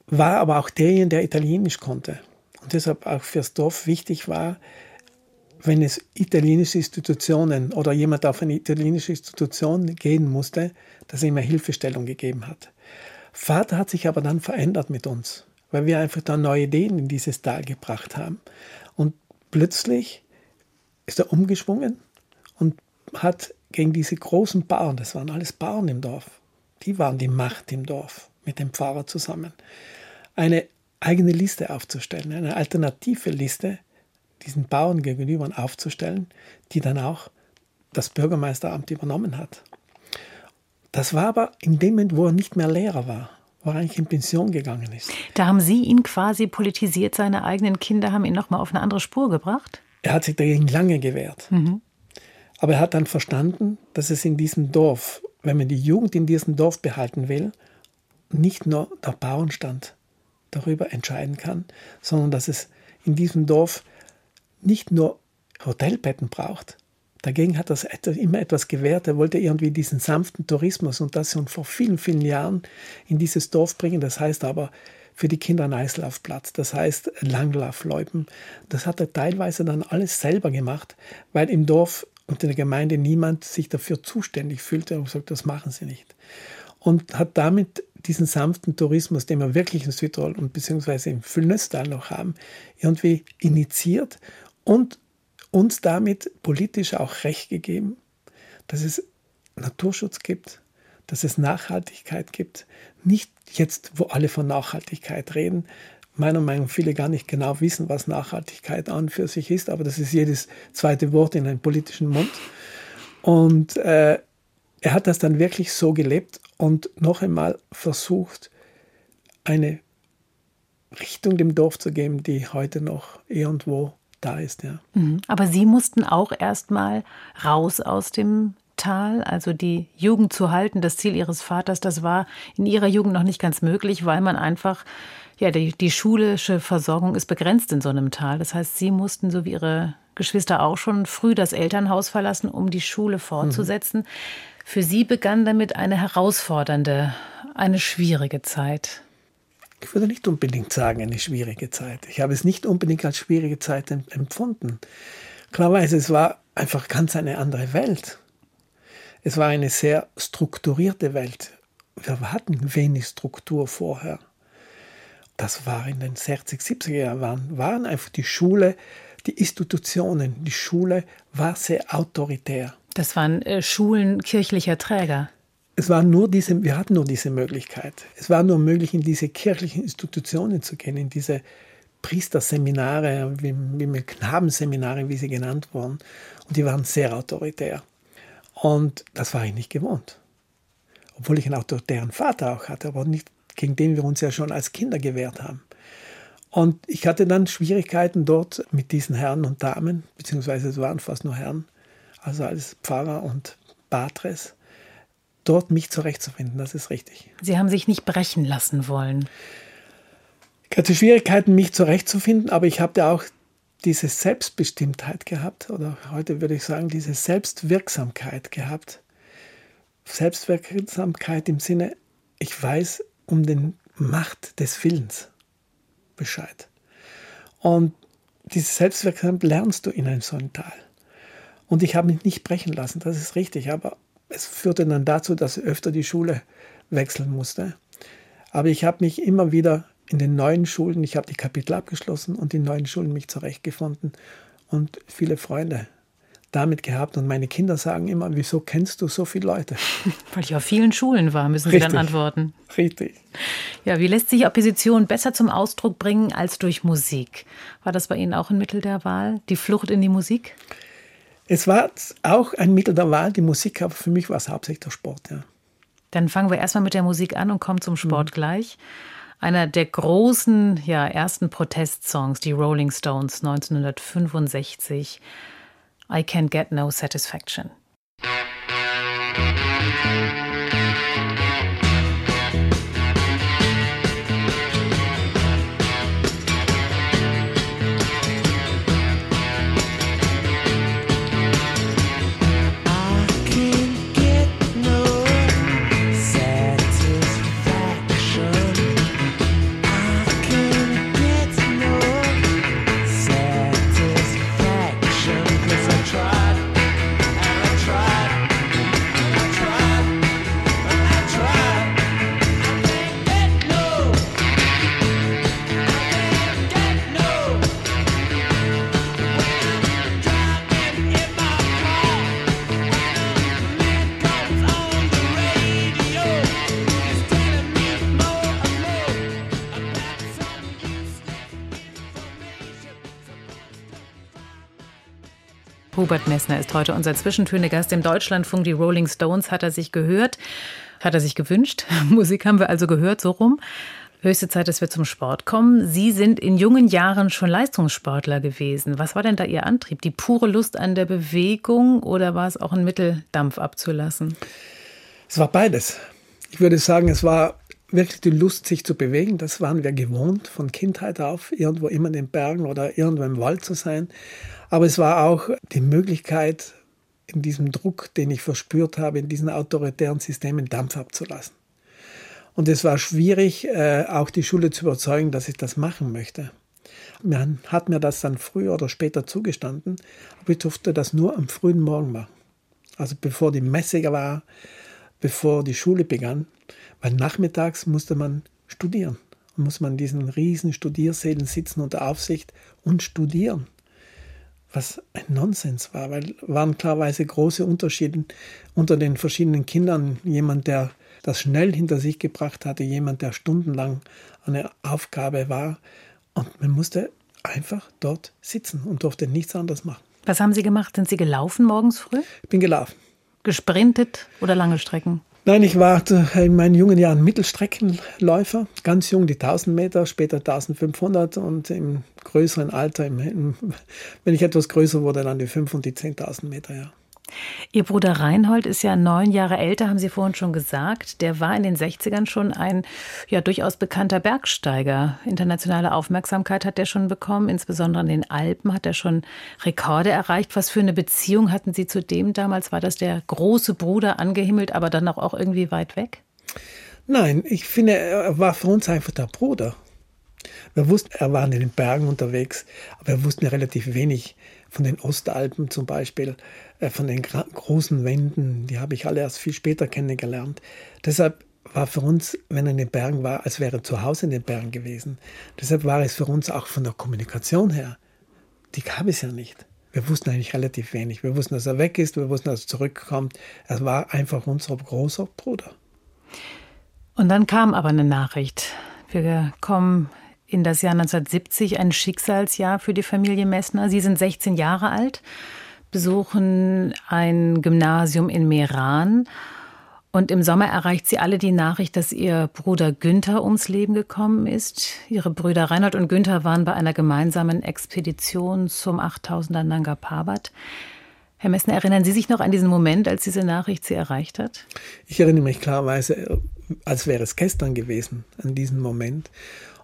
war aber auch derjenige, der Italienisch konnte. Und deshalb auch fürs Dorf wichtig war, wenn es italienische Institutionen oder jemand auf eine italienische Institution gehen musste, dass er immer Hilfestellung gegeben hat. Vater hat sich aber dann verändert mit uns. weil wir einfach da neue Ideen in dieses Tal gebracht haben. Und plötzlich ist er umgeschwungen und hat gegen diese großen Bauern, das waren alles Bauern im Dorf, die waren die Macht im Dorf mit dem Pfarrer zusammen, eine eigene Liste aufzustellen, eine alternative Liste diesen Bauern gegenüber aufzustellen, die dann auch das Bürgermeisteramt übernommen hat. Das war aber in dem Moment, wo er nicht mehr Lehrer war, wo er eigentlich in Pension gegangen ist. Da haben Sie ihn quasi politisiert, seine eigenen Kinder haben ihn nochmal auf eine andere Spur gebracht? Er hat sich dagegen lange gewehrt. Mhm. Aber er hat dann verstanden, dass es in diesem Dorf, wenn man die Jugend in diesem Dorf behalten will, nicht nur der Bauernstand darüber entscheiden kann, sondern dass es in diesem Dorf nicht nur Hotelbetten braucht. Dagegen hat das immer etwas gewährt. Er wollte irgendwie diesen sanften Tourismus und das schon vor vielen, vielen Jahren in dieses Dorf bringen. Das heißt aber für die Kinder ein Eislaufplatz, das heißt Langlaufläupen. Das hat er teilweise dann alles selber gemacht, weil im Dorf und in der Gemeinde niemand sich dafür zuständig fühlte und gesagt, das machen sie nicht. Und hat damit diesen sanften Tourismus, den wir wirklich in Südtirol und beziehungsweise im Füllnöstal noch haben, irgendwie initiiert und uns damit politisch auch Recht gegeben, dass es Naturschutz gibt, dass es Nachhaltigkeit gibt. Nicht jetzt, wo alle von Nachhaltigkeit reden, meiner Meinung nach viele gar nicht genau wissen, was Nachhaltigkeit an für sich ist, aber das ist jedes zweite Wort in einem politischen Mund. Und äh, er hat das dann wirklich so gelebt und noch einmal versucht, eine Richtung dem Dorf zu geben, die heute noch irgendwo da ist. Ja. Mhm. Aber Sie mussten auch erstmal raus aus dem Tal, also die Jugend zu halten, das Ziel Ihres Vaters, das war in Ihrer Jugend noch nicht ganz möglich, weil man einfach, ja, die, die schulische Versorgung ist begrenzt in so einem Tal. Das heißt, Sie mussten, so wie Ihre Geschwister auch schon, früh das Elternhaus verlassen, um die Schule fortzusetzen. Mhm. Für Sie begann damit eine herausfordernde, eine schwierige Zeit ich würde nicht unbedingt sagen, eine schwierige Zeit. Ich habe es nicht unbedingt als schwierige Zeit empfunden. Klarweise, es war einfach ganz eine andere Welt. Es war eine sehr strukturierte Welt. Wir hatten wenig Struktur vorher. Das war in den 60, 70er Jahren, waren, waren einfach die Schule, die Institutionen. Die Schule war sehr autoritär. Das waren äh, Schulen kirchlicher Träger es war nur diese, wir hatten nur diese Möglichkeit. Es war nur möglich, in diese kirchlichen Institutionen zu gehen, in diese Priesterseminare, wie, wie Knabenseminare, wie sie genannt wurden. Und die waren sehr autoritär. Und das war ich nicht gewohnt. Obwohl ich einen autoritären Vater auch hatte, aber nicht gegen den wir uns ja schon als Kinder gewehrt haben. Und ich hatte dann Schwierigkeiten dort mit diesen Herren und Damen, beziehungsweise es waren fast nur Herren, also als Pfarrer und Patres dort mich zurechtzufinden, das ist richtig. Sie haben sich nicht brechen lassen wollen. Ich hatte Schwierigkeiten, mich zurechtzufinden, aber ich habe auch diese Selbstbestimmtheit gehabt, oder heute würde ich sagen, diese Selbstwirksamkeit gehabt. Selbstwirksamkeit im Sinne, ich weiß um den Macht des Willens Bescheid. Und diese Selbstwirksamkeit lernst du in einem solchen Tal. Und ich habe mich nicht brechen lassen, das ist richtig, aber es führte dann dazu, dass ich öfter die Schule wechseln musste. Aber ich habe mich immer wieder in den neuen Schulen, ich habe die Kapitel abgeschlossen und in neuen Schulen mich zurechtgefunden und viele Freunde damit gehabt. Und meine Kinder sagen immer, wieso kennst du so viele Leute? Weil ich auf vielen Schulen war, müssen Richtig. Sie dann antworten. Richtig. Ja, wie lässt sich Opposition besser zum Ausdruck bringen als durch Musik? War das bei Ihnen auch ein Mittel der Wahl, die Flucht in die Musik? Es war auch ein Mittel der Wahl, die Musik, aber für mich war es hauptsächlich der Sport, ja. Dann fangen wir erstmal mit der Musik an und kommen zum Sport mhm. gleich. Einer der großen, ja, ersten Protestsongs, die Rolling Stones 1965. I Can't Get No Satisfaction. Hubert Messner ist heute unser Zwischentöne-Gast im Deutschlandfunk. Die Rolling Stones hat er sich gehört, hat er sich gewünscht. Musik haben wir also gehört, so rum. Höchste Zeit, dass wir zum Sport kommen. Sie sind in jungen Jahren schon Leistungssportler gewesen. Was war denn da Ihr Antrieb? Die pure Lust an der Bewegung oder war es auch ein Mittel, Dampf abzulassen? Es war beides. Ich würde sagen, es war wirklich die Lust, sich zu bewegen. Das waren wir gewohnt von Kindheit auf, irgendwo immer in den Bergen oder irgendwo im Wald zu sein. Aber es war auch die Möglichkeit, in diesem Druck, den ich verspürt habe, in diesen autoritären Systemen Dampf abzulassen. Und es war schwierig, äh, auch die Schule zu überzeugen, dass ich das machen möchte. Man hat mir das dann früher oder später zugestanden, aber ich durfte das nur am frühen Morgen machen. Also bevor die Messe war, bevor die Schule begann, weil nachmittags musste man studieren. Und muss man in diesen riesen Studiersälen sitzen unter Aufsicht und studieren. Was ein Nonsens war, weil waren klarweise große Unterschiede unter den verschiedenen Kindern. Jemand, der das schnell hinter sich gebracht hatte, jemand, der stundenlang eine Aufgabe war. Und man musste einfach dort sitzen und durfte nichts anderes machen. Was haben Sie gemacht? Sind Sie gelaufen morgens früh? Ich bin gelaufen. Gesprintet oder lange Strecken? Nein, ich war in meinen jungen Jahren Mittelstreckenläufer, ganz jung, die 1000 Meter, später 1500 und im größeren Alter, im, im, wenn ich etwas größer wurde, dann die 5 und die 10.000 Meter, ja. Ihr Bruder Reinhold ist ja neun Jahre älter, haben Sie vorhin schon gesagt. Der war in den 60ern schon ein ja durchaus bekannter Bergsteiger. Internationale Aufmerksamkeit hat er schon bekommen, insbesondere in den Alpen hat er schon Rekorde erreicht. Was für eine Beziehung hatten Sie zu dem damals? War das der große Bruder angehimmelt, aber dann auch irgendwie weit weg? Nein, ich finde, er war für uns einfach der Bruder. Wir wussten, er war in den Bergen unterwegs, aber wir wussten ja relativ wenig von den Ostalpen zum Beispiel, von den großen Wänden, die habe ich alle erst viel später kennengelernt. Deshalb war für uns, wenn er in den Bergen war, als wäre er zu Hause in den Bergen gewesen. Deshalb war es für uns auch von der Kommunikation her, die gab es ja nicht. Wir wussten eigentlich relativ wenig. Wir wussten, dass er weg ist, wir wussten, dass er zurückkommt. Er war einfach unser großer Bruder. Und dann kam aber eine Nachricht. Wir kommen in das Jahr 1970 ein Schicksalsjahr für die Familie Messner. Sie sind 16 Jahre alt, besuchen ein Gymnasium in Meran. Und im Sommer erreicht sie alle die Nachricht, dass ihr Bruder Günther ums Leben gekommen ist. Ihre Brüder Reinhard und Günther waren bei einer gemeinsamen Expedition zum 8000er Nanga Parbat. Herr Messner, erinnern Sie sich noch an diesen Moment, als diese Nachricht Sie erreicht hat? Ich erinnere mich klarerweise, als wäre es gestern gewesen, an diesen Moment.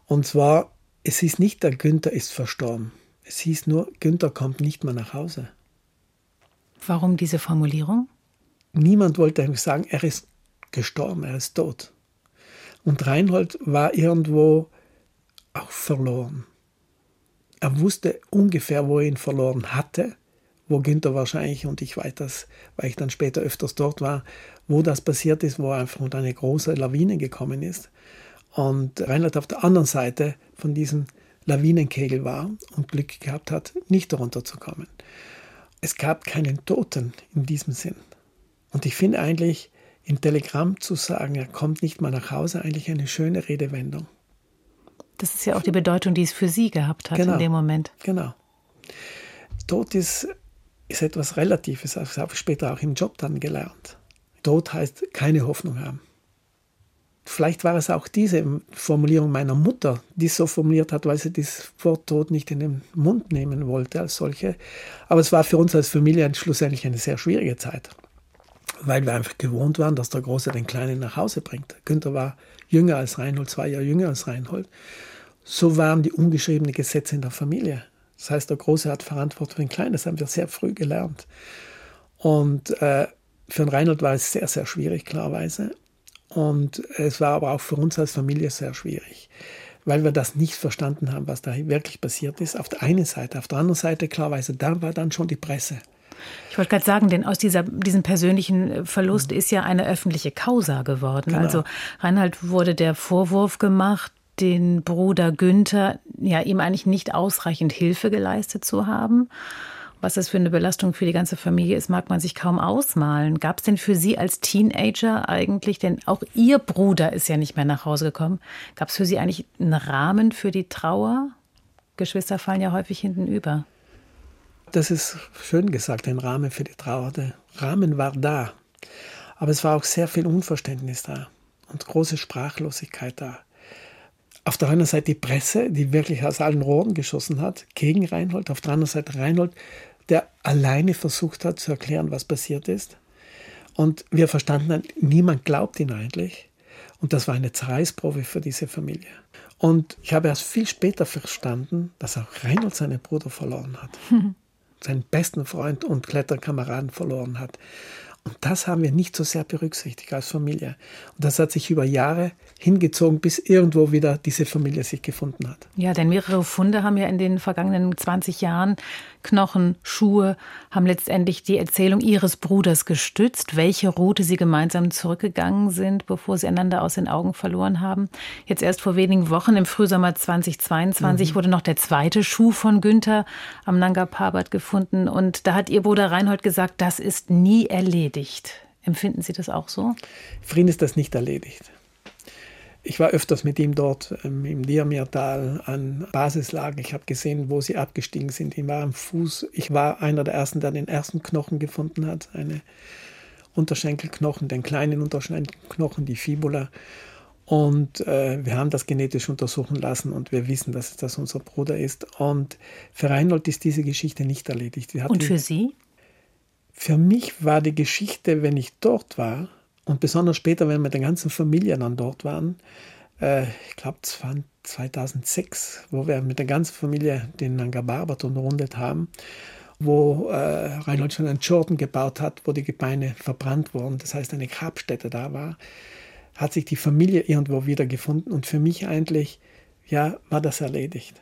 Und zwar, es hieß nicht, der Günther ist verstorben. Es hieß nur, Günther kommt nicht mehr nach Hause. Warum diese Formulierung? Niemand wollte eigentlich sagen, er ist gestorben, er ist tot. Und Reinhold war irgendwo auch verloren. Er wusste ungefähr, wo er ihn verloren hatte, wo Günther wahrscheinlich, und ich weiß das, weil ich dann später öfters dort war, wo das passiert ist, wo er einfach unter eine große Lawine gekommen ist und Reinhard auf der anderen Seite von diesem Lawinenkegel war und Glück gehabt hat, nicht darunter zu kommen. Es gab keinen Toten in diesem Sinn. Und ich finde eigentlich, im Telegramm zu sagen, er kommt nicht mal nach Hause, eigentlich eine schöne Redewendung. Das ist ja auch die Bedeutung, die es für Sie gehabt hat genau, in dem Moment. Genau. Tod ist, ist etwas Relatives, das habe ich später auch im Job dann gelernt. Tod heißt keine Hoffnung haben. Vielleicht war es auch diese Formulierung meiner Mutter, die es so formuliert hat, weil sie das Wort Tod nicht in den Mund nehmen wollte als solche. Aber es war für uns als Familie schlussendlich eine sehr schwierige Zeit, weil wir einfach gewohnt waren, dass der Große den Kleinen nach Hause bringt. Günther war jünger als Reinhold, zwei Jahre jünger als Reinhold. So waren die ungeschriebenen Gesetze in der Familie. Das heißt, der Große hat Verantwortung für den Kleinen. Das haben wir sehr früh gelernt. Und äh, für den Reinhold war es sehr, sehr schwierig, klarerweise. Und es war aber auch für uns als Familie sehr schwierig, weil wir das nicht verstanden haben, was da wirklich passiert ist. Auf der einen Seite, auf der anderen Seite klarweise, da war dann schon die Presse. Ich wollte gerade sagen, denn aus dieser, diesem persönlichen Verlust ist ja eine öffentliche Causa geworden. Genau. Also Reinhard wurde der Vorwurf gemacht, den Bruder Günther ja ihm eigentlich nicht ausreichend Hilfe geleistet zu haben. Was das für eine Belastung für die ganze Familie ist, mag man sich kaum ausmalen. Gab es denn für Sie als Teenager eigentlich, denn auch Ihr Bruder ist ja nicht mehr nach Hause gekommen, gab es für Sie eigentlich einen Rahmen für die Trauer? Geschwister fallen ja häufig hinten über. Das ist schön gesagt, ein Rahmen für die Trauer. Der Rahmen war da, aber es war auch sehr viel Unverständnis da und große Sprachlosigkeit da. Auf der einen Seite die Presse, die wirklich aus allen Rohren geschossen hat, gegen Reinhold. Auf der anderen Seite Reinhold, der alleine versucht hat zu erklären, was passiert ist. Und wir verstanden haben, niemand glaubt ihn eigentlich. Und das war eine Zerreißprobe für diese Familie. Und ich habe erst viel später verstanden, dass auch Reinhold seinen Bruder verloren hat. seinen besten Freund und Kletterkameraden verloren hat. Und das haben wir nicht so sehr berücksichtigt als Familie. Und das hat sich über Jahre hingezogen, bis irgendwo wieder diese Familie sich gefunden hat. Ja, denn mehrere Funde haben ja in den vergangenen 20 Jahren Knochen, Schuhe, haben letztendlich die Erzählung ihres Bruders gestützt, welche Route sie gemeinsam zurückgegangen sind, bevor sie einander aus den Augen verloren haben. Jetzt erst vor wenigen Wochen, im Frühsommer 2022, mhm. wurde noch der zweite Schuh von Günther am Nanga Parbat gefunden. Und da hat ihr Bruder Reinhold gesagt, das ist nie erledigt. Empfinden Sie das auch so? Frieden ist das nicht erledigt. Ich war öfters mit ihm dort ähm, im Diamirtal an Basislagen. Ich habe gesehen, wo sie abgestiegen sind. Ich war am Fuß. Ich war einer der ersten, der den ersten Knochen gefunden hat. Eine Unterschenkelknochen, den kleinen Unterschenkelknochen, die Fibula. Und äh, wir haben das genetisch untersuchen lassen und wir wissen, dass das unser Bruder ist. Und für Reinhold ist diese Geschichte nicht erledigt. und für Sie? Für mich war die Geschichte, wenn ich dort war, und besonders später, wenn wir mit der ganzen Familie dann dort waren, äh, ich glaube, es war 2006, wo wir mit der ganzen Familie den Nanga Barbat umrundet haben, wo äh, Reinhold schon einen Jordan gebaut hat, wo die Gebeine verbrannt wurden, das heißt eine Grabstätte da war, hat sich die Familie irgendwo wiedergefunden und für mich eigentlich, ja, war das erledigt.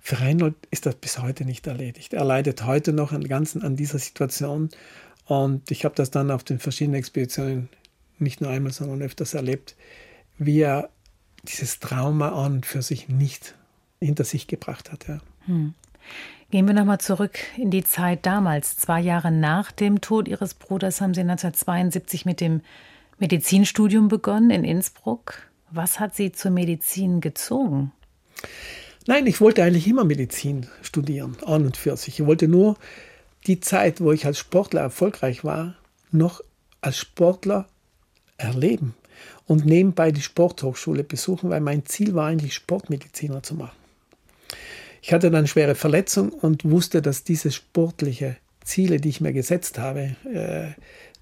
Für Reinhold ist das bis heute nicht erledigt. Er leidet heute noch an, ganzen, an dieser Situation und ich habe das dann auf den verschiedenen Expeditionen nicht nur einmal, sondern öfters erlebt, wie er dieses Trauma an und für sich nicht hinter sich gebracht hat. Ja. Hm. Gehen wir nochmal zurück in die Zeit damals. Zwei Jahre nach dem Tod Ihres Bruders haben Sie 1972 mit dem Medizinstudium begonnen in Innsbruck. Was hat Sie zur Medizin gezogen? Nein, ich wollte eigentlich immer Medizin studieren, an und für sich. Ich wollte nur die Zeit, wo ich als Sportler erfolgreich war, noch als Sportler erleben und nebenbei die Sporthochschule besuchen, weil mein Ziel war eigentlich Sportmediziner zu machen. Ich hatte dann schwere Verletzung und wusste, dass diese sportliche Ziele, die ich mir gesetzt habe, äh,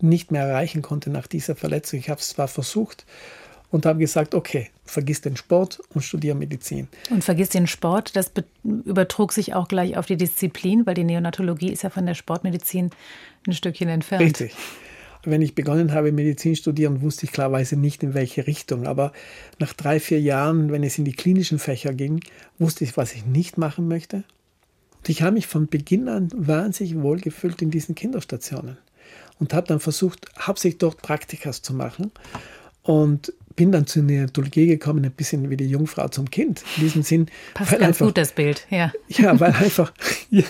nicht mehr erreichen konnte nach dieser Verletzung. Ich habe es zwar versucht und habe gesagt, okay, vergiss den Sport und studiere Medizin. Und vergiss den Sport, das übertrug sich auch gleich auf die Disziplin, weil die Neonatologie ist ja von der Sportmedizin ein Stückchen entfernt. Richtig wenn ich begonnen habe, Medizin studieren, wusste ich klarweise nicht, in welche Richtung. Aber nach drei, vier Jahren, wenn es in die klinischen Fächer ging, wusste ich, was ich nicht machen möchte. Und ich habe mich von Beginn an wahnsinnig wohlgefühlt in diesen Kinderstationen und habe dann versucht, hauptsächlich dort Praktikas zu machen und bin dann zu Neonatologie gekommen, ein bisschen wie die Jungfrau zum Kind. In diesem Sinn. Passt ganz einfach, gut das Bild, ja. Ja, weil einfach, ja,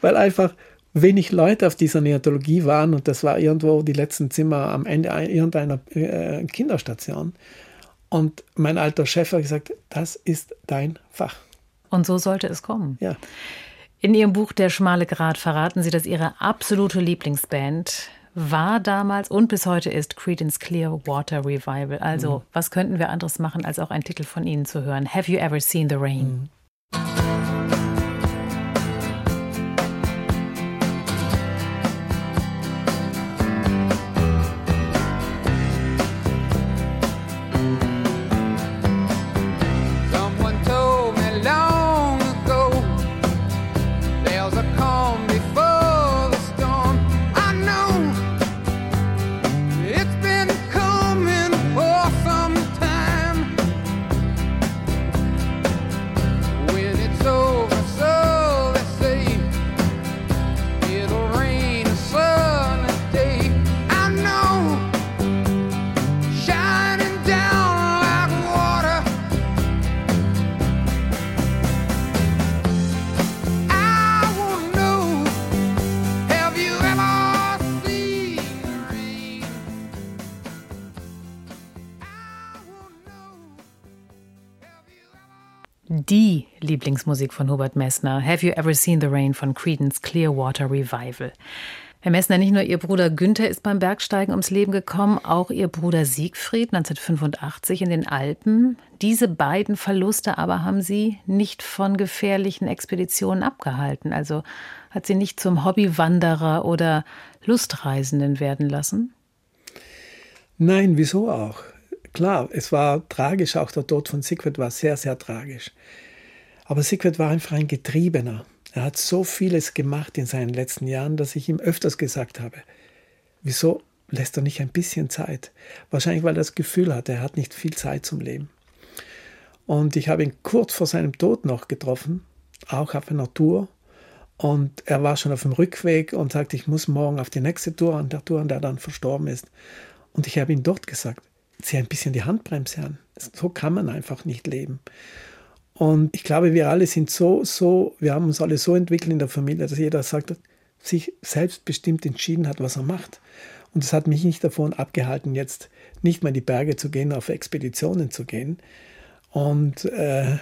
weil einfach wenig Leute auf dieser Neonatologie waren und das war irgendwo die letzten Zimmer am Ende irgendeiner äh, Kinderstation. Und mein alter Chef hat gesagt, das ist dein Fach. Und so sollte es kommen. Ja. In Ihrem Buch Der schmale Grat verraten Sie, dass Ihre absolute Lieblingsband war damals und bis heute ist Creedence Clearwater Revival. Also, mhm. was könnten wir anderes machen, als auch einen Titel von Ihnen zu hören? Have you ever seen the rain? Mhm. Lieblingsmusik von Hubert Messner. Have You Ever Seen the Rain von Creedence Clearwater Revival. Herr Messner, nicht nur Ihr Bruder Günther ist beim Bergsteigen ums Leben gekommen, auch Ihr Bruder Siegfried 1985 in den Alpen. Diese beiden Verluste aber haben Sie nicht von gefährlichen Expeditionen abgehalten. Also hat Sie nicht zum Hobbywanderer oder Lustreisenden werden lassen? Nein, wieso auch? Klar, es war tragisch, auch der Tod von Sigrid war sehr, sehr tragisch. Aber Sigrid war einfach ein Getriebener. Er hat so vieles gemacht in seinen letzten Jahren, dass ich ihm öfters gesagt habe, wieso lässt er nicht ein bisschen Zeit? Wahrscheinlich, weil er das Gefühl hatte, er hat nicht viel Zeit zum Leben. Und ich habe ihn kurz vor seinem Tod noch getroffen, auch auf einer Tour. Und er war schon auf dem Rückweg und sagte, ich muss morgen auf die nächste Tour, an der Tour, an der er dann verstorben ist. Und ich habe ihm dort gesagt, zieh ein bisschen die Handbremse an. So kann man einfach nicht leben. Und ich glaube, wir alle sind so, so, wir haben uns alle so entwickelt in der Familie, dass jeder sagt, sich selbstbestimmt entschieden hat, was er macht. Und das hat mich nicht davon abgehalten, jetzt nicht mehr in die Berge zu gehen, auf Expeditionen zu gehen. Und äh,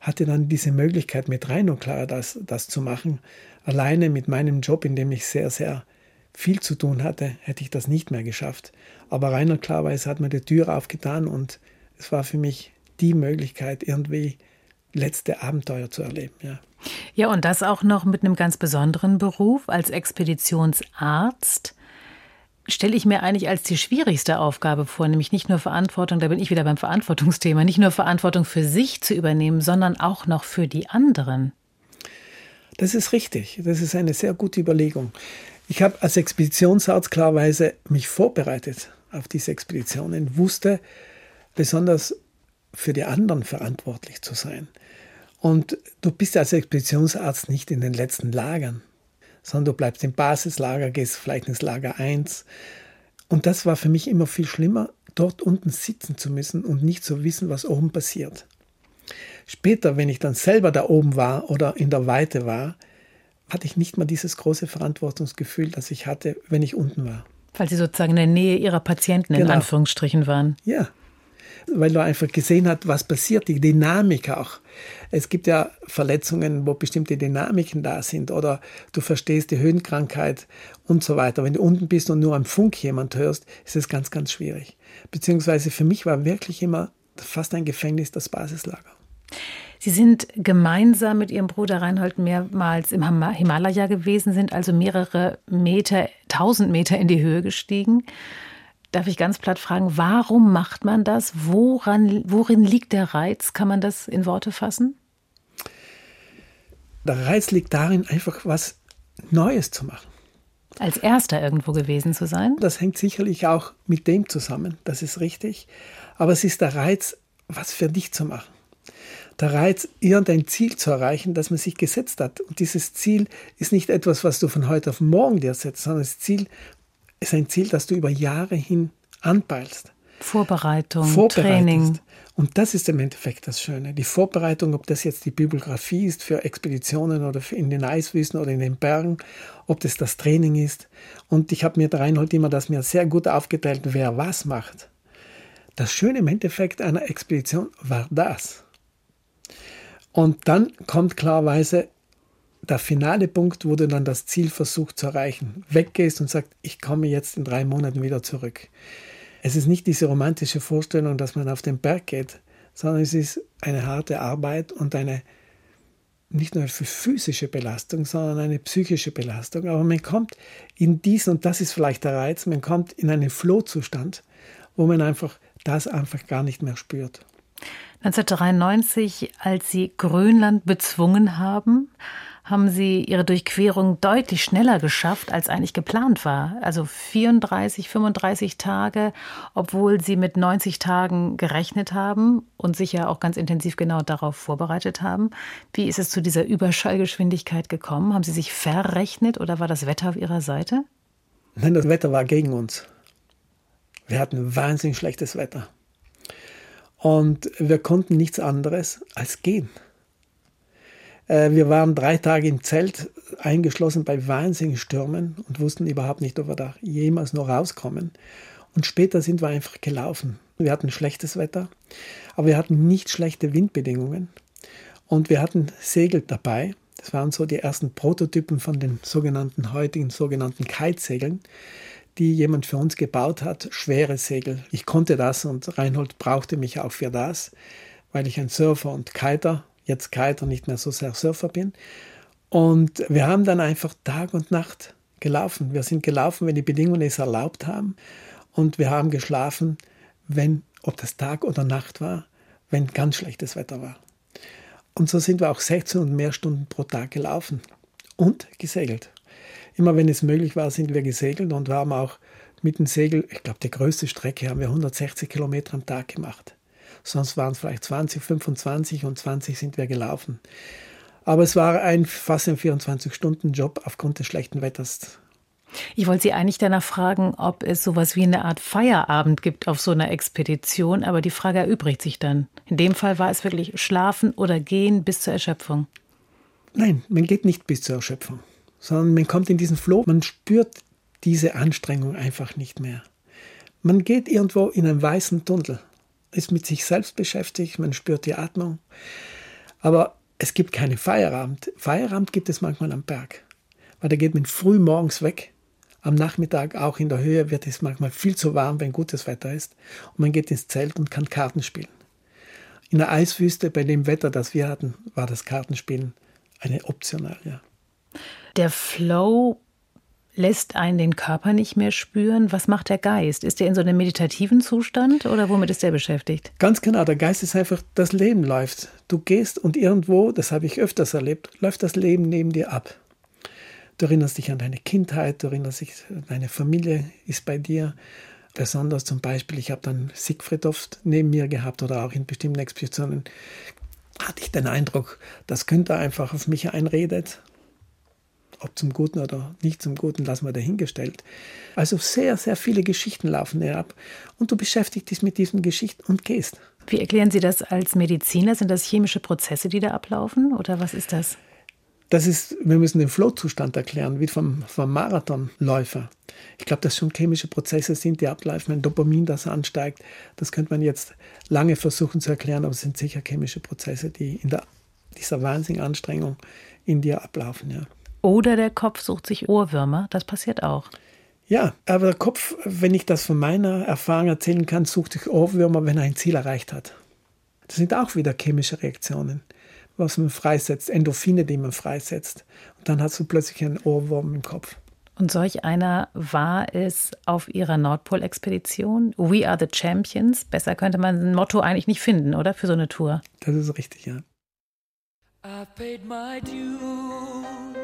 hatte dann diese Möglichkeit mit rein und klar, das, das zu machen. Alleine mit meinem Job, in dem ich sehr, sehr viel zu tun hatte, hätte ich das nicht mehr geschafft. Aber reiner klarweise hat mir die Tür aufgetan und es war für mich die Möglichkeit, irgendwie letzte Abenteuer zu erleben. Ja. ja, und das auch noch mit einem ganz besonderen Beruf als Expeditionsarzt. Stelle ich mir eigentlich als die schwierigste Aufgabe vor, nämlich nicht nur Verantwortung, da bin ich wieder beim Verantwortungsthema, nicht nur Verantwortung für sich zu übernehmen, sondern auch noch für die anderen. Das ist richtig. Das ist eine sehr gute Überlegung. Ich habe als Expeditionsarzt klarweise mich vorbereitet auf diese Expeditionen, wusste besonders für die anderen verantwortlich zu sein. Und du bist als Expeditionsarzt nicht in den letzten Lagern, sondern du bleibst im Basislager, gehst vielleicht ins Lager 1. Und das war für mich immer viel schlimmer, dort unten sitzen zu müssen und nicht zu wissen, was oben passiert. Später, wenn ich dann selber da oben war oder in der Weite war, hatte ich nicht mal dieses große Verantwortungsgefühl, das ich hatte, wenn ich unten war. Weil Sie sozusagen in der Nähe Ihrer Patienten genau. in Anführungsstrichen waren. Ja, weil du einfach gesehen hast, was passiert, die Dynamik auch. Es gibt ja Verletzungen, wo bestimmte Dynamiken da sind oder du verstehst die Höhenkrankheit und so weiter. Wenn du unten bist und nur am Funk jemand hörst, ist es ganz, ganz schwierig. Beziehungsweise für mich war wirklich immer fast ein Gefängnis das Basislager. Sie sind gemeinsam mit Ihrem Bruder Reinhold mehrmals im Himalaya gewesen, sind also mehrere Meter, tausend Meter in die Höhe gestiegen. Darf ich ganz platt fragen, warum macht man das? Woran, worin liegt der Reiz? Kann man das in Worte fassen? Der Reiz liegt darin, einfach was Neues zu machen. Als erster irgendwo gewesen zu sein? Das hängt sicherlich auch mit dem zusammen, das ist richtig. Aber es ist der Reiz, was für dich zu machen. Der Reiz, irgendein Ziel zu erreichen, das man sich gesetzt hat. Und dieses Ziel ist nicht etwas, was du von heute auf morgen dir setzt, sondern das Ziel, ist ein Ziel, das du über Jahre hin anpeilst. Vorbereitung, Training. Und das ist im Endeffekt das Schöne. Die Vorbereitung, ob das jetzt die Bibliografie ist für Expeditionen oder in den Eiswüsten oder in den Bergen, ob das das Training ist. Und ich habe mir da Reinhold immer das mir sehr gut aufgeteilt, wer was macht. Das Schöne im Endeffekt einer Expedition war das. Und dann kommt klarweise der finale Punkt, wo du dann das Ziel versuchst zu erreichen, weggehst und sagst, ich komme jetzt in drei Monaten wieder zurück. Es ist nicht diese romantische Vorstellung, dass man auf den Berg geht, sondern es ist eine harte Arbeit und eine nicht nur für physische Belastung, sondern eine psychische Belastung. Aber man kommt in diesen, und das ist vielleicht der Reiz, man kommt in einen Flow-Zustand, wo man einfach das einfach gar nicht mehr spürt. 1993, als Sie Grönland bezwungen haben, haben Sie Ihre Durchquerung deutlich schneller geschafft, als eigentlich geplant war. Also 34, 35 Tage, obwohl Sie mit 90 Tagen gerechnet haben und sich ja auch ganz intensiv genau darauf vorbereitet haben. Wie ist es zu dieser Überschallgeschwindigkeit gekommen? Haben Sie sich verrechnet oder war das Wetter auf Ihrer Seite? Nein, das Wetter war gegen uns. Wir hatten wahnsinnig schlechtes Wetter. Und wir konnten nichts anderes als gehen. Äh, wir waren drei Tage im Zelt eingeschlossen bei wahnsinnigen Stürmen und wussten überhaupt nicht, ob wir da jemals noch rauskommen. Und später sind wir einfach gelaufen. Wir hatten schlechtes Wetter, aber wir hatten nicht schlechte Windbedingungen. Und wir hatten Segel dabei. Das waren so die ersten Prototypen von den sogenannten heutigen sogenannten Kitesegeln, die jemand für uns gebaut hat. Schwere Segel. Ich konnte das und Reinhold brauchte mich auch für das, weil ich ein Surfer und Kiter, jetzt Kiter, nicht mehr so sehr Surfer bin. Und wir haben dann einfach Tag und Nacht gelaufen. Wir sind gelaufen, wenn die Bedingungen es erlaubt haben. Und wir haben geschlafen, wenn, ob das Tag oder Nacht war, wenn ganz schlechtes Wetter war. Und so sind wir auch 16 und mehr Stunden pro Tag gelaufen und gesegelt. Immer wenn es möglich war, sind wir gesegelt und wir haben auch mit dem Segel, ich glaube, die größte Strecke haben wir 160 Kilometer am Tag gemacht. Sonst waren es vielleicht 20, 25 und 20 sind wir gelaufen. Aber es war ein fast ein 24-Stunden-Job aufgrund des schlechten Wetters. Ich wollte Sie eigentlich danach fragen, ob es sowas wie eine Art Feierabend gibt auf so einer Expedition, aber die Frage erübrigt sich dann. In dem Fall war es wirklich Schlafen oder Gehen bis zur Erschöpfung. Nein, man geht nicht bis zur Erschöpfung, sondern man kommt in diesen Flow, man spürt diese Anstrengung einfach nicht mehr. Man geht irgendwo in einen weißen Tunnel, ist mit sich selbst beschäftigt, man spürt die Atmung, aber es gibt keinen Feierabend. Feierabend gibt es manchmal am Berg, weil da geht man früh morgens weg. Am Nachmittag, auch in der Höhe, wird es manchmal viel zu warm, wenn gutes Wetter ist. Und man geht ins Zelt und kann Karten spielen. In der Eiswüste, bei dem Wetter, das wir hatten, war das Kartenspielen eine optional, ja. Der Flow lässt einen den Körper nicht mehr spüren. Was macht der Geist? Ist er in so einem meditativen Zustand oder womit ist er beschäftigt? Ganz genau, der Geist ist einfach, das Leben läuft. Du gehst und irgendwo, das habe ich öfters erlebt, läuft das Leben neben dir ab. Du erinnerst dich an deine Kindheit, du erinnerst dich, deine Familie ist bei dir. Besonders zum Beispiel, ich habe dann Siegfried oft neben mir gehabt oder auch in bestimmten Expeditionen hatte ich den Eindruck, dass Günther einfach auf mich einredet ob zum Guten oder nicht zum Guten, lassen wir dahingestellt. Also sehr, sehr viele Geschichten laufen dir ab und du beschäftigst dich mit diesen Geschichten und gehst. Wie erklären Sie das als Mediziner? Sind das chemische Prozesse, die da ablaufen oder was ist das? Das ist, wir müssen den Flow-Zustand erklären, wie vom, vom Marathonläufer. Ich glaube, dass schon chemische Prozesse sind, die ablaufen, wenn Dopamin das ansteigt. Das könnte man jetzt lange versuchen zu erklären, aber es sind sicher chemische Prozesse, die in der, dieser Wahnsinnanstrengung in dir ablaufen. Ja. Oder der Kopf sucht sich Ohrwürmer, das passiert auch. Ja, aber der Kopf, wenn ich das von meiner Erfahrung erzählen kann, sucht sich Ohrwürmer, wenn er ein Ziel erreicht hat. Das sind auch wieder chemische Reaktionen, was man freisetzt, Endorphine, die man freisetzt. Und dann hast du plötzlich einen Ohrwurm im Kopf. Und solch einer war es auf ihrer Nordpol-Expedition. We are the Champions. Besser könnte man ein Motto eigentlich nicht finden, oder? Für so eine Tour. Das ist richtig, ja. I've paid my dues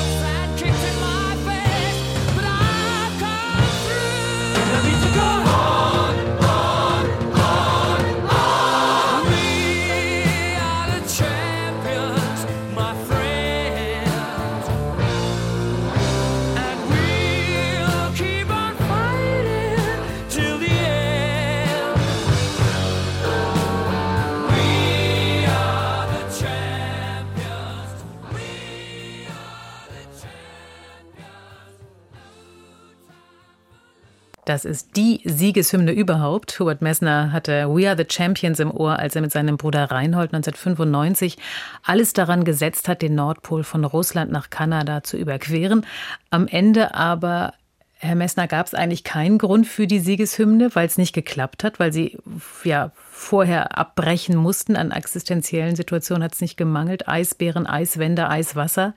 Das ist die Siegeshymne überhaupt. Hubert Messner hatte We Are the Champions im Ohr, als er mit seinem Bruder Reinhold 1995 alles daran gesetzt hat, den Nordpol von Russland nach Kanada zu überqueren. Am Ende aber Herr Messner, gab es eigentlich keinen Grund für die Siegeshymne, weil es nicht geklappt hat, weil Sie ja vorher abbrechen mussten. An existenziellen Situationen hat es nicht gemangelt. Eisbären, Eiswände, Eiswasser.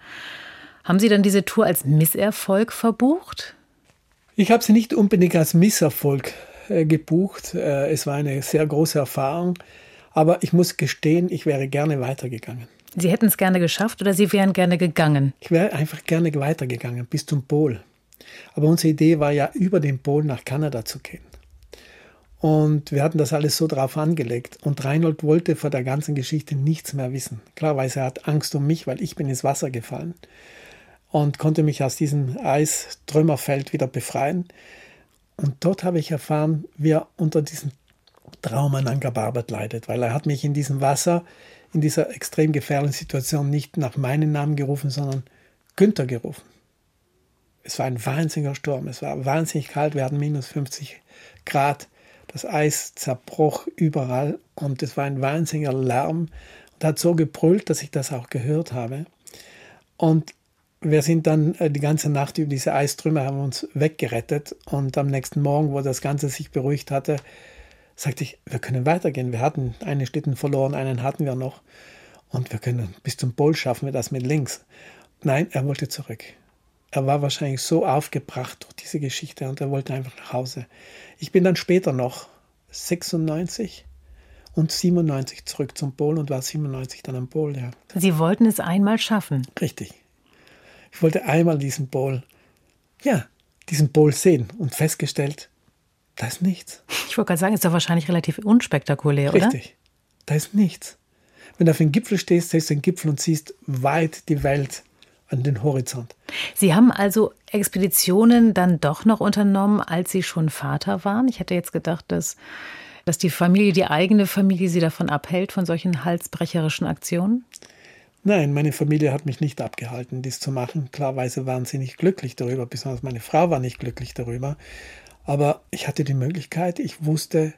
Haben Sie dann diese Tour als Misserfolg verbucht? Ich habe sie nicht unbedingt als Misserfolg äh, gebucht. Äh, es war eine sehr große Erfahrung. Aber ich muss gestehen, ich wäre gerne weitergegangen. Sie hätten es gerne geschafft oder Sie wären gerne gegangen? Ich wäre einfach gerne weitergegangen bis zum Pol. Aber unsere Idee war ja, über den Pol nach Kanada zu gehen. Und wir hatten das alles so drauf angelegt. Und Reinhold wollte vor der ganzen Geschichte nichts mehr wissen. Klarweise er hat Angst um mich, weil ich bin ins Wasser gefallen und konnte mich aus diesem Eistrümmerfeld wieder befreien. Und dort habe ich erfahren, wie er unter diesem Trauma an Angabarbet leidet, weil er hat mich in diesem Wasser, in dieser extrem gefährlichen Situation nicht nach meinem Namen gerufen, sondern Günther gerufen. Es war ein wahnsinniger Sturm, es war wahnsinnig kalt, wir hatten minus 50 Grad, das Eis zerbroch überall und es war ein wahnsinniger Lärm und hat so gebrüllt, dass ich das auch gehört habe. Und wir sind dann äh, die ganze Nacht über diese Eistrümmer, haben uns weggerettet und am nächsten Morgen, wo das Ganze sich beruhigt hatte, sagte ich, wir können weitergehen. Wir hatten einen Schlitten verloren, einen hatten wir noch und wir können bis zum Pol schaffen wir das mit links. Nein, er wollte zurück. Er war wahrscheinlich so aufgebracht durch diese Geschichte und er wollte einfach nach Hause. Ich bin dann später noch 96 und 97 zurück zum Pol und war 97 dann am Pol, ja. Sie wollten es einmal schaffen. Richtig. Ich wollte einmal diesen Pol, ja, diesen Pol sehen und festgestellt, da ist nichts. Ich wollte gerade sagen, ist doch wahrscheinlich relativ unspektakulär, oder? Richtig. Da ist nichts. Wenn du auf dem Gipfel stehst, siehst du den Gipfel und siehst weit die Welt an den Horizont. Sie haben also Expeditionen dann doch noch unternommen, als Sie schon Vater waren. Ich hätte jetzt gedacht, dass, dass die Familie, die eigene Familie, Sie davon abhält, von solchen halsbrecherischen Aktionen. Nein, meine Familie hat mich nicht abgehalten, dies zu machen. Klarweise waren sie nicht glücklich darüber, besonders meine Frau war nicht glücklich darüber. Aber ich hatte die Möglichkeit, ich wusste,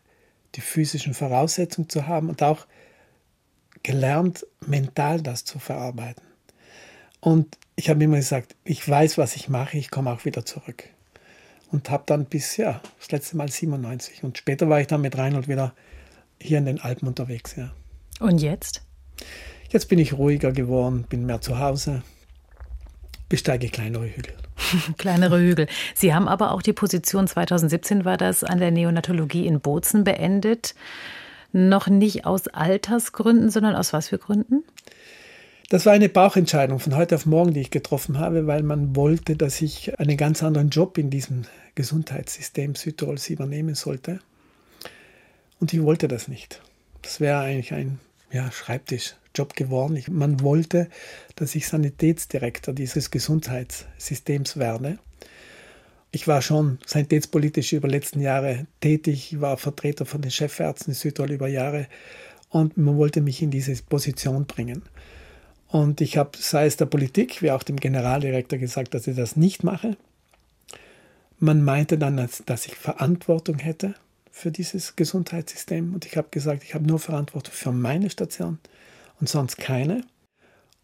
die physischen Voraussetzungen zu haben und auch gelernt, mental das zu verarbeiten. Und ich habe immer gesagt, ich weiß, was ich mache, ich komme auch wieder zurück. Und habe dann bis, ja, das letzte Mal 97. Und später war ich dann mit Reinhold wieder hier in den Alpen unterwegs, ja. Und jetzt? Jetzt bin ich ruhiger geworden, bin mehr zu Hause, besteige kleinere Hügel. Kleinere Hügel. Sie haben aber auch die Position 2017 war das an der Neonatologie in Bozen beendet. Noch nicht aus Altersgründen, sondern aus was für Gründen? Das war eine Bauchentscheidung von heute auf morgen, die ich getroffen habe, weil man wollte, dass ich einen ganz anderen Job in diesem Gesundheitssystem Südtirols übernehmen sollte. Und ich wollte das nicht. Das wäre eigentlich ein ja, Schreibtischjob geworden. Ich, man wollte, dass ich Sanitätsdirektor dieses Gesundheitssystems werde. Ich war schon sanitätspolitisch über die letzten Jahre tätig. Ich war Vertreter von den Chefärzten in Südtirol über Jahre und man wollte mich in diese Position bringen. Und ich habe, sei es der Politik, wie auch dem Generaldirektor gesagt, dass ich das nicht mache. Man meinte dann, dass ich Verantwortung hätte für dieses Gesundheitssystem. Und ich habe gesagt, ich habe nur Verantwortung für meine Station und sonst keine.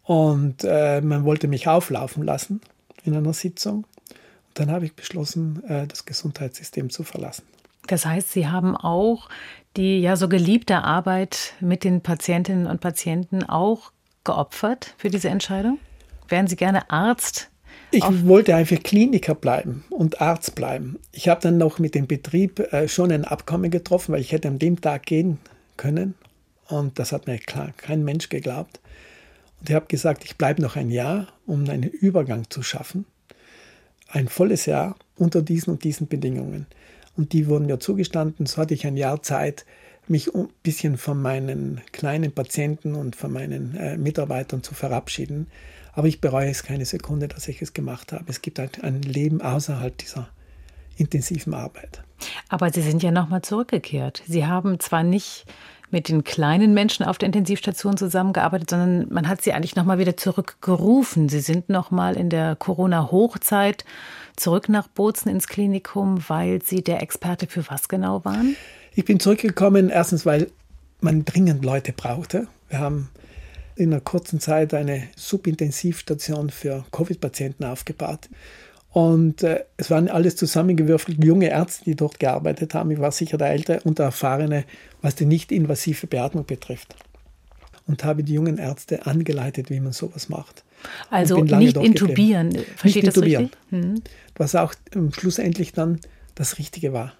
Und äh, man wollte mich auflaufen lassen in einer Sitzung. Und dann habe ich beschlossen, äh, das Gesundheitssystem zu verlassen. Das heißt, Sie haben auch die ja so geliebte Arbeit mit den Patientinnen und Patienten auch geopfert für diese Entscheidung? Wären Sie gerne Arzt? Ich wollte einfach Kliniker bleiben und Arzt bleiben. Ich habe dann noch mit dem Betrieb äh, schon ein Abkommen getroffen, weil ich hätte an dem Tag gehen können. Und das hat mir klar kein Mensch geglaubt. Und ich habe gesagt, ich bleibe noch ein Jahr, um einen Übergang zu schaffen. Ein volles Jahr unter diesen und diesen Bedingungen. Und die wurden mir zugestanden. So hatte ich ein Jahr Zeit, mich ein bisschen von meinen kleinen Patienten und von meinen äh, Mitarbeitern zu verabschieden. Aber ich bereue es keine Sekunde, dass ich es gemacht habe. Es gibt halt ein Leben außerhalb dieser intensiven Arbeit. Aber Sie sind ja nochmal zurückgekehrt. Sie haben zwar nicht mit den kleinen Menschen auf der Intensivstation zusammengearbeitet, sondern man hat sie eigentlich nochmal wieder zurückgerufen. Sie sind nochmal in der Corona-Hochzeit zurück nach Bozen ins Klinikum, weil Sie der Experte für was genau waren? Ich bin zurückgekommen, erstens, weil man dringend Leute brauchte. Wir haben in einer kurzen Zeit eine Subintensivstation für Covid-Patienten aufgebaut. Und äh, es waren alles zusammengewürfelt junge Ärzte, die dort gearbeitet haben. Ich war sicher der Ältere und der Erfahrene, was die nicht-invasive Beatmung betrifft. Und habe die jungen Ärzte angeleitet, wie man sowas macht. Also nicht intubieren, geblieben. versteht nicht das intubieren. richtig? Hm. Was auch ähm, schlussendlich dann das Richtige war.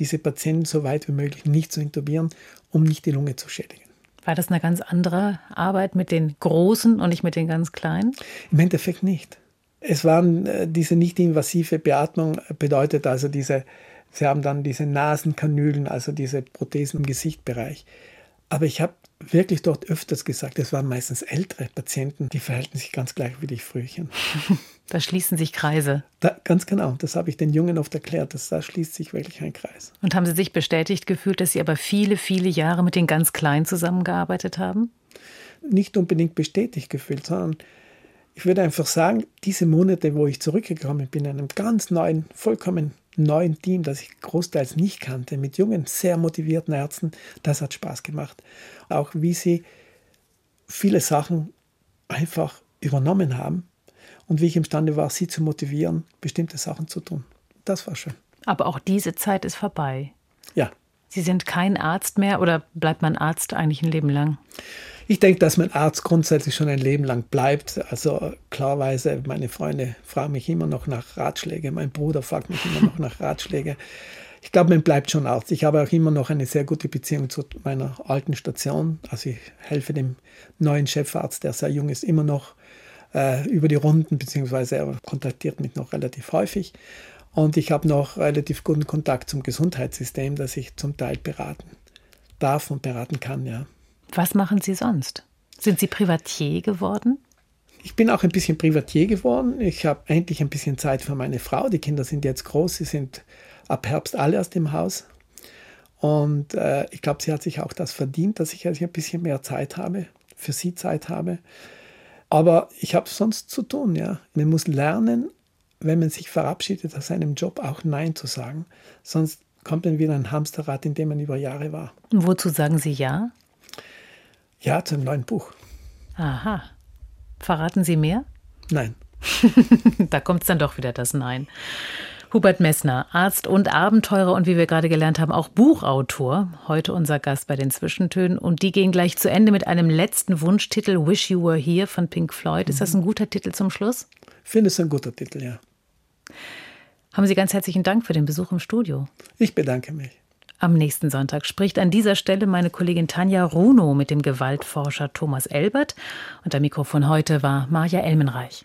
Diese Patienten so weit wie möglich nicht zu intubieren, um nicht die Lunge zu schädigen. War das eine ganz andere Arbeit mit den Großen und nicht mit den ganz Kleinen? Im Endeffekt nicht. Es waren äh, diese nicht-invasive Beatmung bedeutet also diese, sie haben dann diese Nasenkanülen, also diese Prothesen im Gesichtbereich. Aber ich habe wirklich dort öfters gesagt, es waren meistens ältere Patienten, die verhalten sich ganz gleich wie die Frühchen. Da schließen sich Kreise. Da, ganz genau, das habe ich den Jungen oft erklärt, dass da schließt sich wirklich ein Kreis. Und haben Sie sich bestätigt gefühlt, dass Sie aber viele, viele Jahre mit den ganz Kleinen zusammengearbeitet haben? Nicht unbedingt bestätigt gefühlt, sondern ich würde einfach sagen, diese Monate, wo ich zurückgekommen bin, in einem ganz neuen, vollkommen neuen Team, das ich großteils nicht kannte, mit jungen, sehr motivierten Ärzten, das hat Spaß gemacht. Auch wie sie viele Sachen einfach übernommen haben und wie ich imstande war, sie zu motivieren, bestimmte Sachen zu tun. Das war schön. Aber auch diese Zeit ist vorbei. Ja. Sie sind kein Arzt mehr oder bleibt man Arzt eigentlich ein Leben lang? Ich denke, dass mein Arzt grundsätzlich schon ein Leben lang bleibt. Also klarweise, meine Freunde fragen mich immer noch nach Ratschläge, mein Bruder fragt mich immer noch nach Ratschläge. Ich glaube, man bleibt schon Arzt. Ich habe auch immer noch eine sehr gute Beziehung zu meiner alten Station. Also ich helfe dem neuen Chefarzt, der sehr jung ist, immer noch äh, über die Runden, beziehungsweise er kontaktiert mich noch relativ häufig. Und ich habe noch relativ guten Kontakt zum Gesundheitssystem, das ich zum Teil beraten darf und beraten kann, ja. Was machen Sie sonst? Sind Sie Privatier geworden? Ich bin auch ein bisschen Privatier geworden. Ich habe endlich ein bisschen Zeit für meine Frau. Die Kinder sind jetzt groß, sie sind ab Herbst alle aus dem Haus. Und äh, ich glaube, sie hat sich auch das verdient, dass ich also ein bisschen mehr Zeit habe, für sie Zeit habe. Aber ich habe sonst zu tun, ja. Man muss lernen, wenn man sich verabschiedet aus seinem Job, auch Nein zu sagen. Sonst kommt man wieder in ein Hamsterrad, in dem man über Jahre war. Und wozu sagen Sie ja? Ja, zum neuen Buch. Aha. Verraten Sie mehr? Nein. da kommt es dann doch wieder das Nein. Hubert Messner, Arzt und Abenteurer und wie wir gerade gelernt haben, auch Buchautor. Heute unser Gast bei den Zwischentönen. Und die gehen gleich zu Ende mit einem letzten Wunschtitel, Wish You Were Here von Pink Floyd. Ist das ein guter Titel zum Schluss? Ich finde es ein guter Titel, ja. Haben Sie ganz herzlichen Dank für den Besuch im Studio. Ich bedanke mich. Am nächsten Sonntag spricht an dieser Stelle meine Kollegin Tanja Runo mit dem Gewaltforscher Thomas Elbert. Und der Mikrofon heute war Maja Elmenreich.